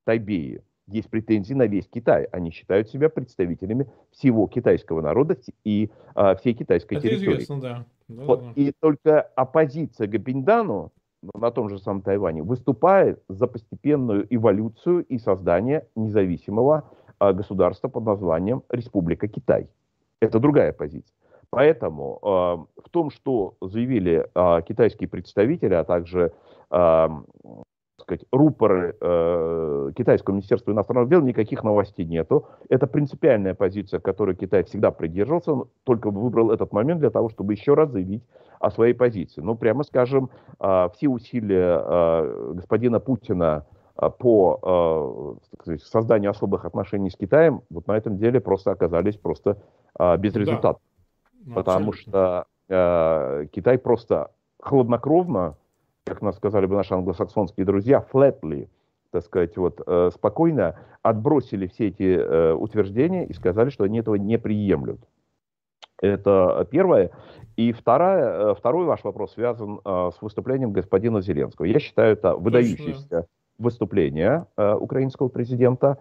[SPEAKER 2] Тайбэе есть претензии на весь Китай. Они считают себя представителями всего китайского народа и а, всей китайской Это территории. Известно, да. Да, вот, да. И только оппозиция Габиндану на том же самом Тайване выступает за постепенную эволюцию и создание независимого а, государства под названием Республика Китай. Это другая позиция. Поэтому э, в том, что заявили э, китайские представители, а также э, сказать, рупоры э, китайского министерства иностранных дел, никаких новостей нету. Это принципиальная позиция, которой Китай всегда придерживался, только выбрал этот момент для того, чтобы еще раз заявить о своей позиции. Ну, прямо скажем, э, все усилия э, господина Путина э, по э, сказать, созданию особых отношений с Китаем вот на этом деле просто оказались просто э, без результата. Да. Потому что э, Китай просто хладнокровно как нас сказали бы наши англосаксонские друзья, flatly, так сказать, вот, э, спокойно отбросили все эти э, утверждения и сказали, что они этого не приемлют. Это первое. И вторая, э, второй ваш вопрос связан с выступлением господина Зеленского. Я считаю, это выдающееся выступление украинского президента.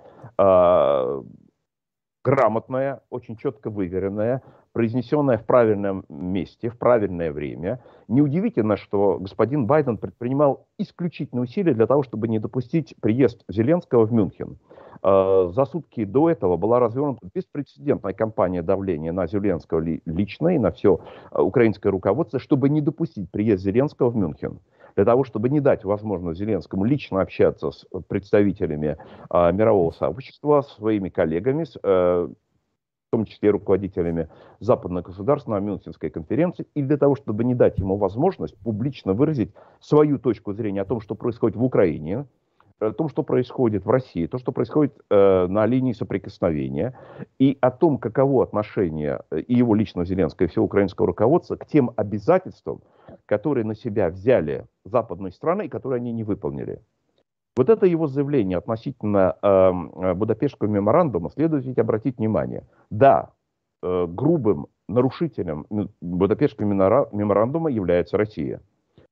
[SPEAKER 2] Грамотная, очень четко выверенная, произнесенная в правильном месте, в правильное время. Неудивительно, что господин Байден предпринимал исключительные усилия для того, чтобы не допустить приезд Зеленского в Мюнхен. А, за сутки до этого была развернута беспрецедентная кампания давления на Зеленского лично и на все а, украинское руководство, чтобы не допустить приезд Зеленского в Мюнхен для того, чтобы не дать возможность Зеленскому лично общаться с представителями а, мирового сообщества, своими коллегами, с, э, в том числе руководителями западных государств на Мюнхенской конференции, и для того, чтобы не дать ему возможность публично выразить свою точку зрения о том, что происходит в Украине, о том, что происходит в России, то, что происходит э, на линии соприкосновения, и о том, каково отношение э, и его личного Зеленского, и всего украинского руководства к тем обязательствам, которые на себя взяли западные страны и которые они не выполнили. Вот это его заявление относительно эм, э, Будапештского меморандума следует ведь обратить внимание. Да, э, грубым нарушителем Будапештского меморандума является Россия,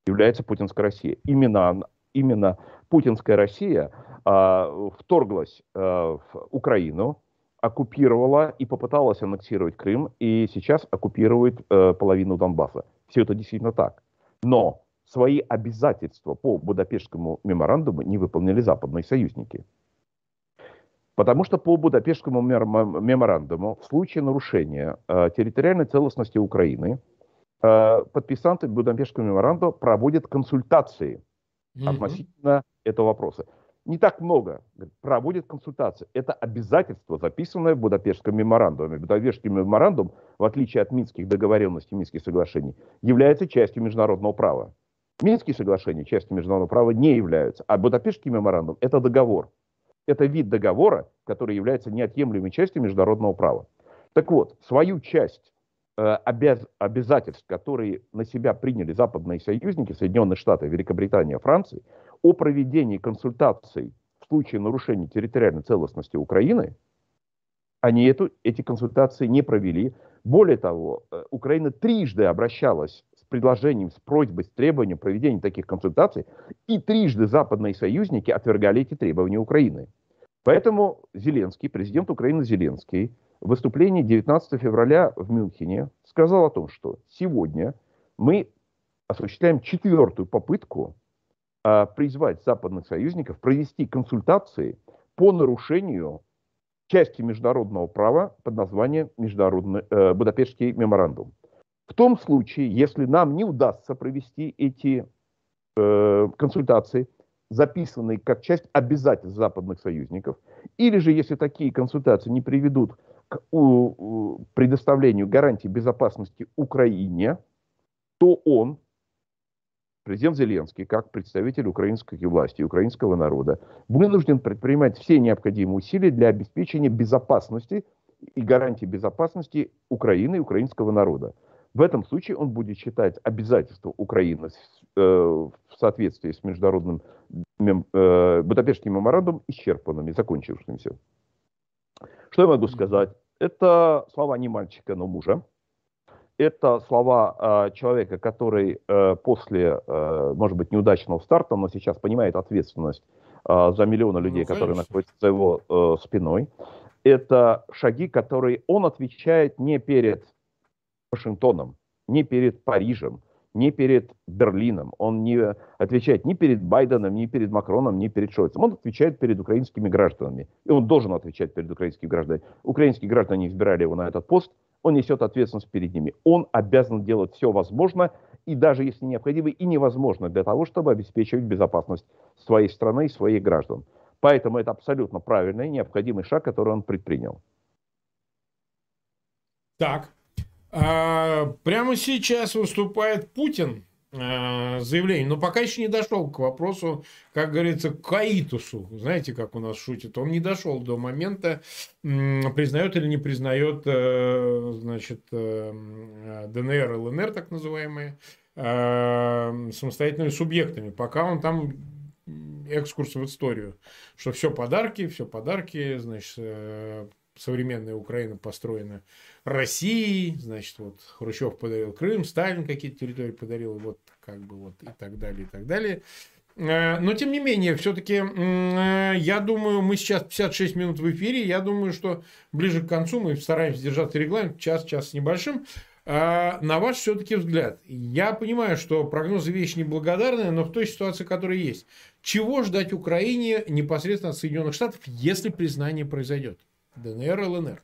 [SPEAKER 2] является путинская Россия. Именно, именно путинская Россия э, вторглась э, в Украину, оккупировала и попыталась аннексировать Крым, и сейчас оккупирует э, половину Донбасса. Все это действительно так. Но свои обязательства по Будапештскому меморандуму не выполнили западные союзники. Потому что по Будапештскому меморандуму в случае нарушения э, территориальной целостности Украины э, подписанты Будапештского меморандума проводят консультации mm-hmm. относительно этого вопроса. Не так много. Проводят консультации. Это обязательство, записанное в Будапештском меморандуме. Будапештский меморандум, в отличие от Минских договоренностей, Минских соглашений, является частью международного права. Минские соглашения частью международного права не являются, а Будапештский меморандум – это договор. Это вид договора, который является неотъемлемой частью международного права. Так вот, свою часть э, обяз, обязательств, которые на себя приняли западные союзники, Соединенные Штаты, Великобритания, Франция, о проведении консультаций в случае нарушения территориальной целостности Украины, они эту, эти консультации не провели. Более того, э, Украина трижды обращалась предложением, с просьбой, с требованием проведения таких консультаций, и трижды западные союзники отвергали эти требования Украины. Поэтому Зеленский, президент Украины Зеленский, в выступлении 19 февраля в Мюнхене сказал о том, что сегодня мы осуществляем четвертую попытку призвать западных союзников провести консультации по нарушению части международного права под названием Международный, э, Будапештский меморандум. В том случае, если нам не удастся провести эти э, консультации, записанные как часть обязательств западных союзников, или же если такие консультации не приведут к у, у, предоставлению гарантий безопасности Украине, то он, президент Зеленский, как представитель украинской власти, украинского народа, вынужден предпринимать все необходимые усилия для обеспечения безопасности и гарантии безопасности Украины и украинского народа. В этом случае он будет считать обязательства Украины э, в соответствии с международным э, Будапештским меморандумом исчерпанными, закончившимися. Что я могу сказать? Это слова не мальчика, но мужа. Это слова э, человека, который э, после, э, может быть, неудачного старта, но сейчас понимает ответственность э, за миллионы людей, ну, которые находятся за его э, спиной. Это шаги, которые он отвечает не перед Вашингтоном, не перед Парижем, не перед Берлином. Он не отвечает ни перед Байденом, ни перед Макроном, ни перед Шойцем. Он отвечает перед украинскими гражданами. И он должен отвечать перед украинскими гражданами. Украинские граждане избирали его на этот пост. Он несет ответственность перед ними. Он обязан делать все возможное, и даже если необходимо, и невозможно для того, чтобы обеспечивать безопасность своей страны и своих граждан. Поэтому это абсолютно правильный и необходимый шаг, который он предпринял.
[SPEAKER 1] Так, а, прямо сейчас выступает Путин а, заявление, но пока еще не дошел к вопросу, как говорится, к каитусу. Знаете, как у нас шутит? Он не дошел до момента, признает или не признает, э, значит, э, ДНР, ЛНР, так называемые, э, самостоятельными субъектами. Пока он там экскурс в историю, что все подарки, все подарки, значит, современная Украина построена Россией, значит, вот Хрущев подарил Крым, Сталин какие-то территории подарил, вот как бы вот и так далее, и так далее. Э, но, тем не менее, все-таки, э, я думаю, мы сейчас 56 минут в эфире, я думаю, что ближе к концу мы стараемся держаться регламент, час-час с небольшим. Э, на ваш все-таки взгляд, я понимаю, что прогнозы вещь неблагодарная, но в той ситуации, которая есть, чего ждать Украине непосредственно от Соединенных Штатов, если признание произойдет? ДНР, ЛНР.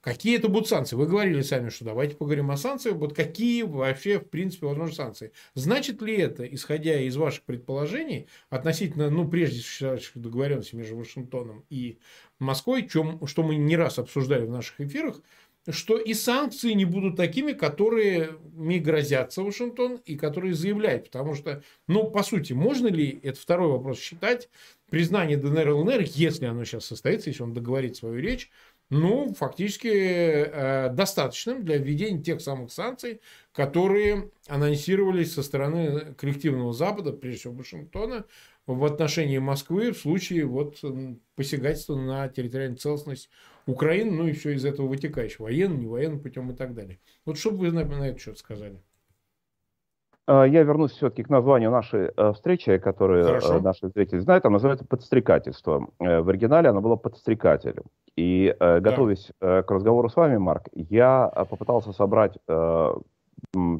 [SPEAKER 1] Какие это будут санкции? Вы говорили сами, что давайте поговорим о санкциях. Вот какие вообще, в принципе, возможны санкции? Значит ли это, исходя из ваших предположений, относительно, ну, прежде существующих договоренностей между Вашингтоном и Москвой, чем, что мы не раз обсуждали в наших эфирах, что и санкции не будут такими, которые ми грозятся Вашингтон и которые заявляют. Потому что, ну, по сути, можно ли, это второй вопрос, считать признание ДНР и ЛНР, если оно сейчас состоится, если он договорит свою речь, ну, фактически э, достаточным для введения тех самых санкций, которые анонсировались со стороны коллективного Запада, прежде всего Вашингтона, в отношении Москвы в случае вот посягательства на территориальную целостность Украины, ну и все из этого вытекающего, военным, не военным путем и так далее. Вот что бы вы на, на этот счет сказали?
[SPEAKER 2] А, я вернусь все-таки к названию нашей э, встречи, которую э, Хорошо. наши зрители знают. Она называется «Подстрекательство». Э, в оригинале она была «Подстрекателем». И готовясь да. к разговору с вами, Марк, я попытался собрать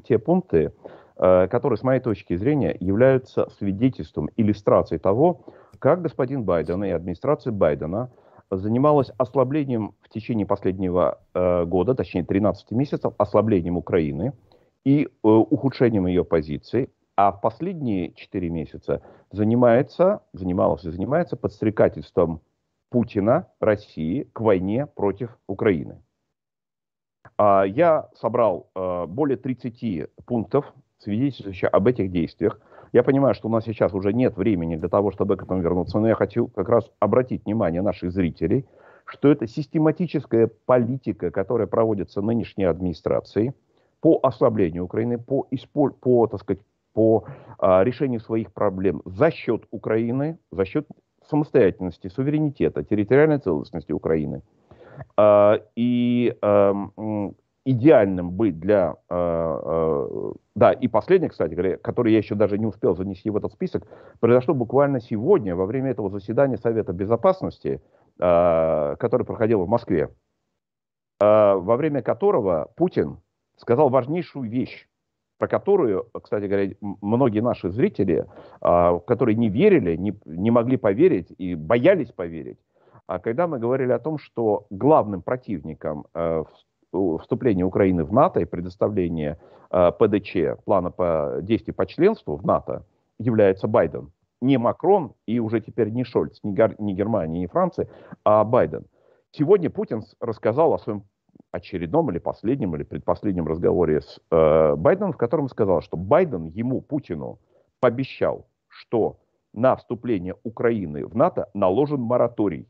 [SPEAKER 2] те пункты, которые, с моей точки зрения, являются свидетельством, иллюстрацией того, как господин Байден и администрация Байдена занималась ослаблением в течение последнего года, точнее 13 месяцев, ослаблением Украины – и э, ухудшением ее позиций, а в последние 4 месяца занимается, занималась и занимается подстрекательством Путина, России к войне против Украины. А, я собрал э, более 30 пунктов, свидетельствующих об этих действиях. Я понимаю, что у нас сейчас уже нет времени для того, чтобы к этому вернуться, но я хочу как раз обратить внимание наших зрителей, что это систематическая политика, которая проводится нынешней администрацией – по ослаблению Украины, по, по, так сказать, по а, решению своих проблем за счет Украины, за счет самостоятельности, суверенитета, территориальной целостности Украины. А, и а, идеальным быть для... А, а, да, и последнее, кстати говоря, которое я еще даже не успел занести в этот список, произошло буквально сегодня, во время этого заседания Совета Безопасности, а, который проходил в Москве, во время которого Путин сказал важнейшую вещь, про которую, кстати говоря, многие наши зрители, а, которые не верили, не, не могли поверить и боялись поверить, а когда мы говорили о том, что главным противником э, вступления Украины в НАТО и предоставления э, ПДЧ, плана по действий по членству в НАТО, является Байден. Не Макрон и уже теперь не Шольц, не, не Германия, не Франция, а Байден. Сегодня Путин рассказал о своем очередном или последнем или предпоследнем разговоре с э, Байденом, в котором сказал, что Байден ему, Путину, пообещал, что на вступление Украины в НАТО наложен мораторий.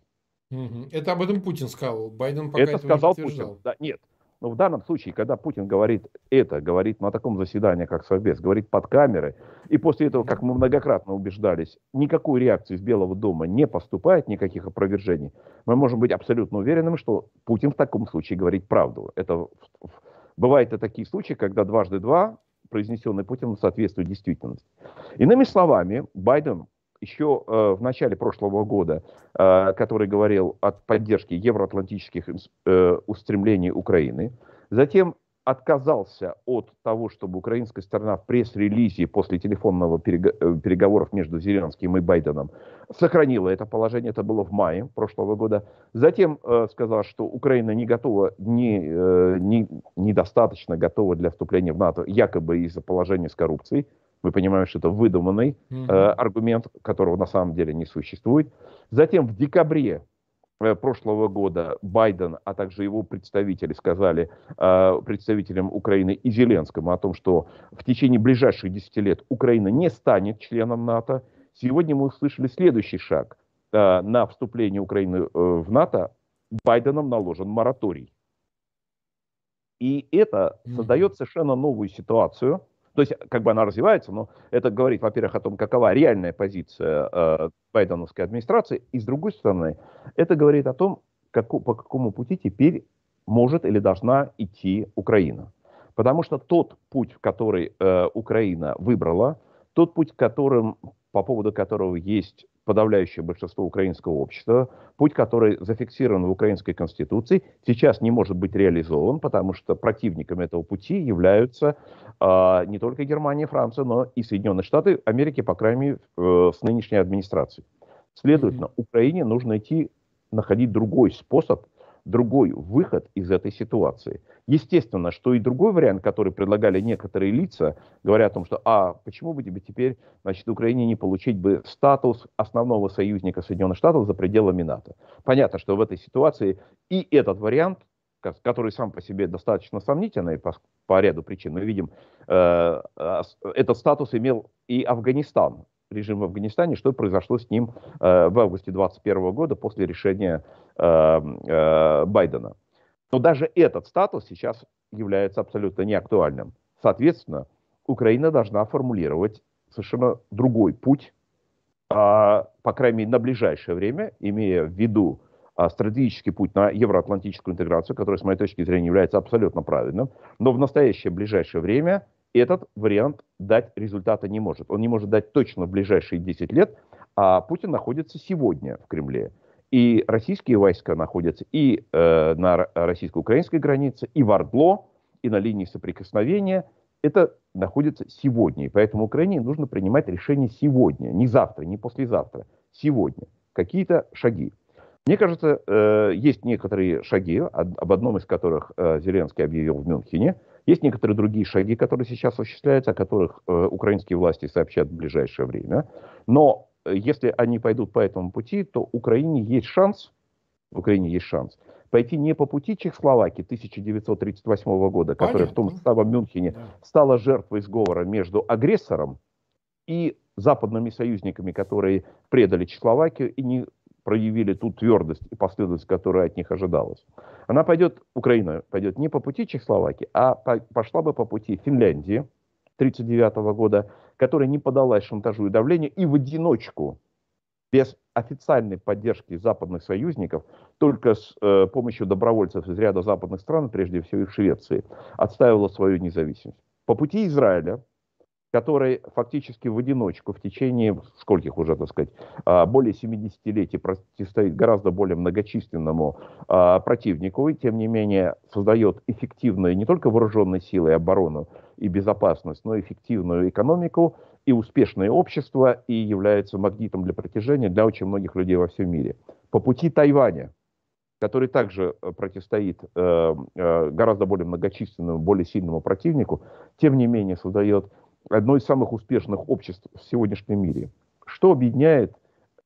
[SPEAKER 1] Это об этом Путин сказал. Байден пока
[SPEAKER 2] это сказал Путин. Да, нет, но в данном случае, когда Путин говорит это, говорит на таком заседании, как Совбез, говорит под камеры, и после этого, как мы многократно убеждались, никакой реакции из Белого дома не поступает, никаких опровержений, мы можем быть абсолютно уверенными, что Путин в таком случае говорит правду. Это бывают и такие случаи, когда дважды два произнесенный Путиным соответствует действительности. Иными словами, Байден еще э, в начале прошлого года, э, который говорил о поддержке евроатлантических э, устремлений Украины, затем отказался от того, чтобы украинская сторона в пресс-релизе после телефонного перег... переговоров между Зеленским и Байденом сохранила это положение, это было в мае прошлого года. Затем э, сказал, что Украина не готова, не, э, не, недостаточно готова для вступления в НАТО, якобы из-за положения с коррупцией. Мы понимаем, что это выдуманный mm-hmm. э, аргумент, которого на самом деле не существует. Затем в декабре э, прошлого года Байден, а также его представители сказали э, представителям Украины и Зеленскому о том, что в течение ближайших 10 лет Украина не станет членом НАТО. Сегодня мы услышали следующий шаг. Э, на вступление Украины э, в НАТО Байденом наложен мораторий. И это создает совершенно новую ситуацию, то есть, как бы она развивается, но это говорит, во-первых, о том, какова реальная позиция э, байденовской администрации, и с другой стороны, это говорит о том, как, по какому пути теперь может или должна идти Украина. Потому что тот путь, который э, Украина выбрала, тот путь, которым, по поводу которого есть подавляющее большинство украинского общества, путь, который зафиксирован в украинской конституции, сейчас не может быть реализован, потому что противниками этого пути являются э, не только Германия, Франция, но и Соединенные Штаты Америки, по крайней мере, э, с нынешней администрацией. Следовательно. Украине нужно идти, находить другой способ другой выход из этой ситуации. Естественно, что и другой вариант, который предлагали некоторые лица, говоря о том, что а почему бы тебе теперь, значит, Украине не получить бы статус основного союзника Соединенных Штатов за пределами НАТО. Понятно, что в этой ситуации и этот вариант, который сам по себе достаточно сомнительный по, по ряду причин, мы видим, э, этот статус имел и Афганистан, режим в Афганистане, что произошло с ним э, в августе 2021 года после решения э, э, Байдена. Но даже этот статус сейчас является абсолютно неактуальным. Соответственно, Украина должна формулировать совершенно другой путь, а, по крайней мере, на ближайшее время, имея в виду а, стратегический путь на евроатлантическую интеграцию, который, с моей точки зрения, является абсолютно правильным. Но в настоящее ближайшее время этот вариант дать результата не может. Он не может дать точно в ближайшие 10 лет, а Путин находится сегодня в Кремле. И российские войска находятся и э, на российско-украинской границе, и в Ордло, и на линии соприкосновения. Это находится сегодня. И поэтому Украине нужно принимать решение сегодня. Не завтра, не послезавтра. Сегодня. Какие-то шаги. Мне кажется, э, есть некоторые шаги, об одном из которых э, Зеленский объявил в Мюнхене. Есть некоторые другие шаги, которые сейчас осуществляются, о которых э, украинские власти сообщат в ближайшее время. Но если они пойдут по этому пути, то Украине есть шанс, в Украине есть шанс пойти не по пути Чехословакии 1938 года, которая в том самом Мюнхене стала жертвой сговора между агрессором и западными союзниками, которые предали Чехословакию и не проявили ту твердость и последовательность, которая от них ожидалась. Она пойдет, Украина пойдет не по пути Чехословакии, а по, пошла бы по пути Финляндии 1939 года, которая не подалась шантажу и давлению и в одиночку, без официальной поддержки западных союзников, только с э, помощью добровольцев из ряда западных стран, прежде всего их Швеции, отстаивала свою независимость. По пути Израиля, который фактически в одиночку в течение, скольких уже, так сказать, а, более 70-летий противостоит гораздо более многочисленному а, противнику, и тем не менее создает эффективную не только вооруженные силы и оборону и безопасность, но и эффективную экономику и успешное общество, и является магнитом для притяжения для очень многих людей во всем мире. По пути Тайваня, который также э, противостоит э, э, гораздо более многочисленному, более сильному противнику, тем не менее создает одно из самых успешных обществ в сегодняшнем мире. Что объединяет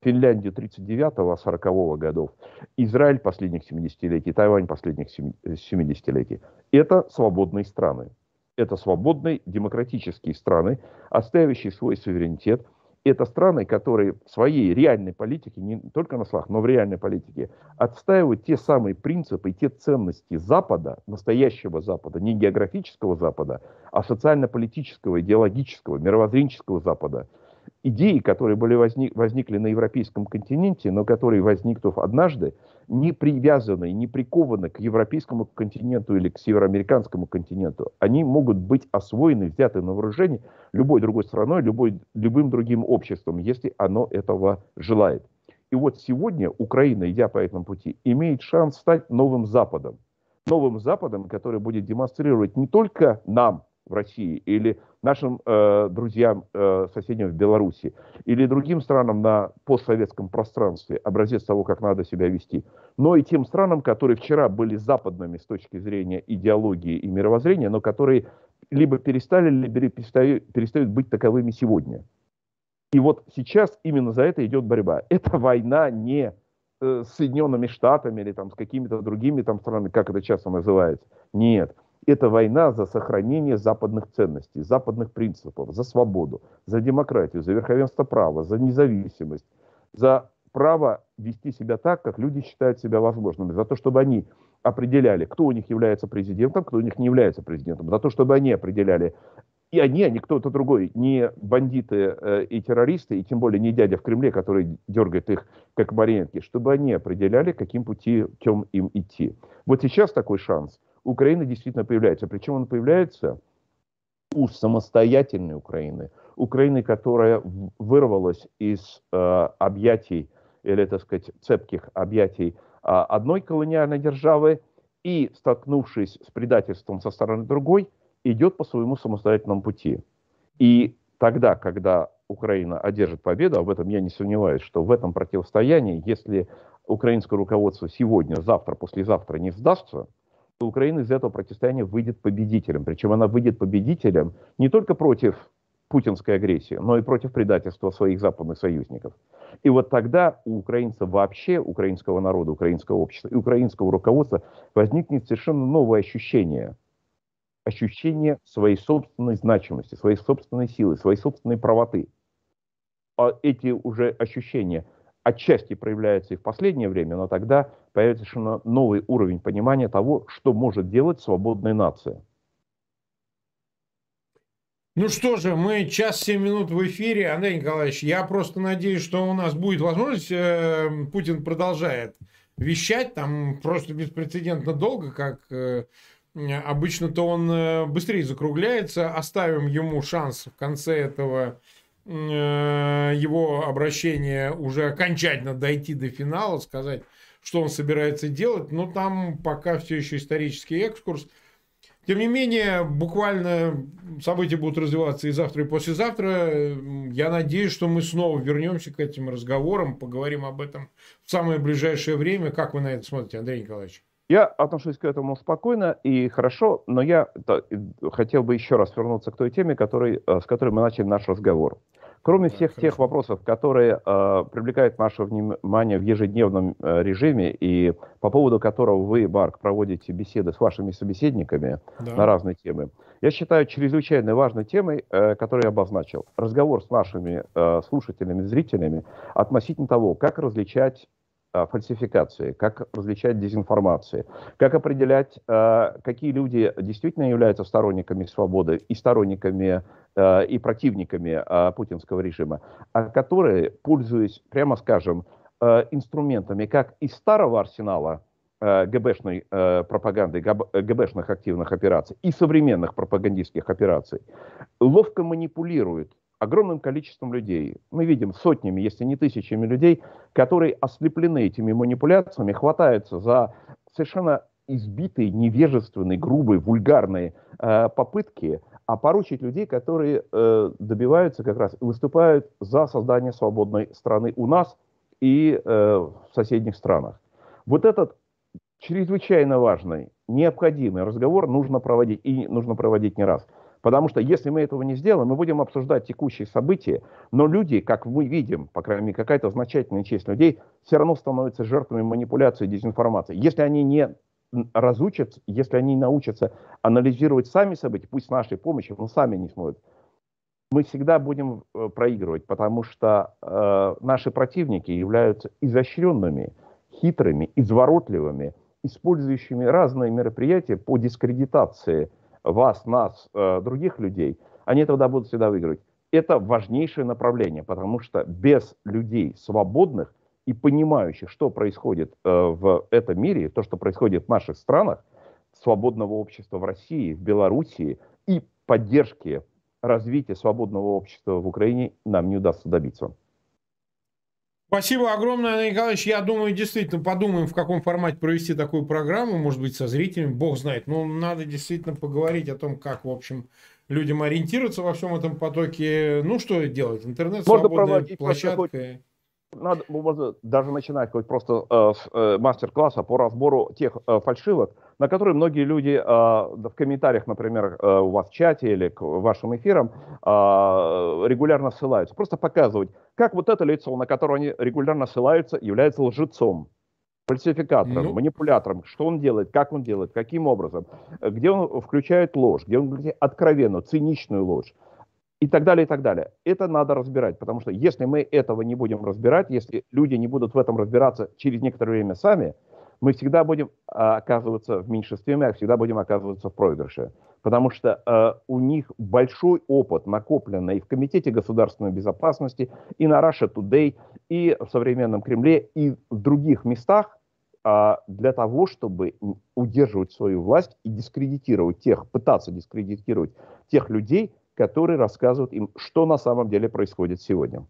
[SPEAKER 2] Финляндию 39-40 годов, Израиль последних 70-летий, Тайвань последних 70-летий? Это свободные страны. Это свободные демократические страны, отстаивающие свой суверенитет, это страны, которые в своей реальной политике, не только на словах, но в реальной политике, отстаивают те самые принципы и те ценности Запада, настоящего Запада, не географического Запада, а социально-политического, идеологического, мировоззренческого Запада – идеи, которые были возник, возникли на европейском континенте, но которые, возникнув однажды, не привязаны, не прикованы к европейскому континенту или к североамериканскому континенту, они могут быть освоены, взяты на вооружение любой другой страной, любой, любым другим обществом, если оно этого желает. И вот сегодня Украина, идя по этому пути, имеет шанс стать новым Западом. Новым Западом, который будет демонстрировать не только нам, в России или нашим э, друзьям, э, соседям в Беларуси или другим странам на постсоветском пространстве образец того, как надо себя вести, но и тем странам, которые вчера были западными с точки зрения идеологии и мировоззрения, но которые либо перестали, либо перестают, перестают быть таковыми сегодня. И вот сейчас именно за это идет борьба. Это война не э, с Соединенными Штатами или там, с какими-то другими там странами, как это часто называется. Нет. Это война за сохранение западных ценностей, западных принципов, за свободу, за демократию, за верховенство права, за независимость, за право вести себя так, как люди считают себя возможными, за то, чтобы они определяли, кто у них является президентом, кто у них не является президентом, за то, чтобы они определяли, и они, а не кто-то другой, не бандиты э, и террористы, и тем более не дядя в Кремле, который дергает их как марионетки, чтобы они определяли, каким путем им идти. Вот сейчас такой шанс – Украина действительно появляется. Причем он появляется у самостоятельной Украины. Украины, которая вырвалась из э, объятий, или, так сказать, цепких объятий э, одной колониальной державы и, столкнувшись с предательством со стороны другой, идет по своему самостоятельному пути. И тогда, когда Украина одержит победу, об этом я не сомневаюсь, что в этом противостоянии, если украинское руководство сегодня, завтра, послезавтра не сдастся, Украина из этого противостояния выйдет победителем. Причем она выйдет победителем не только против путинской агрессии, но и против предательства своих западных союзников. И вот тогда у украинцев вообще, украинского народа, украинского общества и украинского руководства возникнет совершенно новое ощущение. Ощущение своей собственной значимости, своей собственной силы, своей собственной правоты. А эти уже ощущения отчасти проявляются и в последнее время, но тогда появится совершенно новый уровень понимания того, что может делать свободная нация.
[SPEAKER 1] Ну что же, мы час семь минут в эфире. Андрей Николаевич, я просто надеюсь, что у нас будет возможность. Э, Путин продолжает вещать там просто беспрецедентно долго, как э, обычно-то он э, быстрее закругляется. Оставим ему шанс в конце этого его обращения уже окончательно дойти до финала, сказать, что он собирается делать. Но там пока все еще исторический экскурс – тем не менее, буквально события будут развиваться и завтра, и послезавтра. Я надеюсь, что мы снова вернемся к этим разговорам, поговорим об этом в самое ближайшее время. Как вы на это смотрите, Андрей Николаевич?
[SPEAKER 2] Я отношусь к этому спокойно и хорошо, но я хотел бы еще раз вернуться к той теме, который, э, с которой мы начали наш разговор. Кроме всех Хорошо. тех вопросов, которые э, привлекают наше внимание в ежедневном э, режиме и по поводу которого вы, Марк, проводите беседы с вашими собеседниками да. на разные темы, я считаю чрезвычайно важной темой, э, которую я обозначил, разговор с нашими э, слушателями, зрителями относительно того, как различать фальсификации, как различать дезинформации, как определять, э, какие люди действительно являются сторонниками свободы и сторонниками Э, и противниками э, путинского режима, а которые, пользуясь, прямо скажем, э, инструментами как из старого арсенала ГБшной пропаганды, ГБшных активных операций и современных пропагандистских операций, ловко манипулируют огромным количеством людей. Мы видим сотнями, если не тысячами людей, которые ослеплены этими манипуляциями, хватаются за совершенно избитые, невежественные, грубые, вульгарные э, попытки поручить людей, которые э, добиваются как раз, выступают за создание свободной страны у нас и э, в соседних странах. Вот этот чрезвычайно важный, необходимый разговор нужно проводить, и нужно проводить не раз. Потому что если мы этого не сделаем, мы будем обсуждать текущие события, но люди, как мы видим, по крайней мере, какая-то значительная часть людей, все равно становятся жертвами манипуляции и дезинформации. Если они не разучатся, если они научатся анализировать сами события, пусть с нашей помощью, но сами не смогут, мы всегда будем э, проигрывать, потому что э, наши противники являются изощренными, хитрыми, изворотливыми, использующими разные мероприятия по дискредитации вас, нас, э, других людей. Они тогда будут всегда выигрывать. Это важнейшее направление, потому что без людей свободных – и понимающих, что происходит э, в этом мире, то, что происходит в наших странах, свободного общества в России, в Белоруссии и поддержки развития свободного общества в Украине нам не удастся добиться.
[SPEAKER 1] Спасибо огромное, Андрей Николаевич. Я думаю, действительно подумаем, в каком формате провести такую программу, может быть, со зрителями, бог знает. Но надо действительно поговорить о том, как, в общем, людям ориентироваться во всем этом потоке. Ну, что делать? Интернет, свободная площадка
[SPEAKER 2] надо можно даже начинать хоть просто э, э, мастер-класса по разбору тех э, фальшивок, на которые многие люди э, в комментариях, например, э, у вас в чате или к вашим эфирам э, регулярно ссылаются. Просто показывать, как вот это лицо, на которое они регулярно ссылаются, является лжецом, фальсификатором, ну. манипулятором, что он делает, как он делает, каким образом, где он включает ложь, где он говорит откровенную, циничную ложь и так далее, и так далее. Это надо разбирать, потому что если мы этого не будем разбирать, если люди не будут в этом разбираться через некоторое время сами, мы всегда будем а, оказываться в меньшинстве, мы всегда будем оказываться в проигрыше. Потому что э, у них большой опыт накопленный в Комитете государственной безопасности, и на Russia Today, и в современном Кремле, и в других местах э, для того, чтобы удерживать свою власть и дискредитировать тех, пытаться дискредитировать тех людей, которые рассказывают им, что на самом деле происходит сегодня.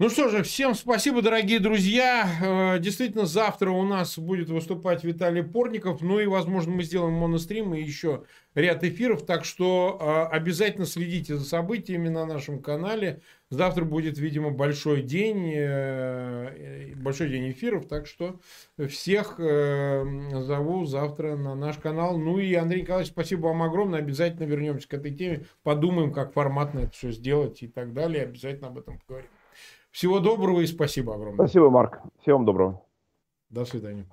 [SPEAKER 1] Ну что же, всем спасибо, дорогие друзья. Э, действительно, завтра у нас будет выступать Виталий Порников. Ну и, возможно, мы сделаем монострим и еще ряд эфиров. Так что э, обязательно следите за событиями на нашем канале. Завтра будет, видимо, большой день, э, большой день эфиров. Так что всех зову завтра на наш канал. Ну и, Андрей Николаевич, спасибо вам огромное. Обязательно вернемся к этой теме. Подумаем, как форматно это все сделать и так далее. Обязательно об этом поговорим. Всего доброго и спасибо огромное.
[SPEAKER 2] Спасибо, Марк. Всем доброго.
[SPEAKER 1] До свидания.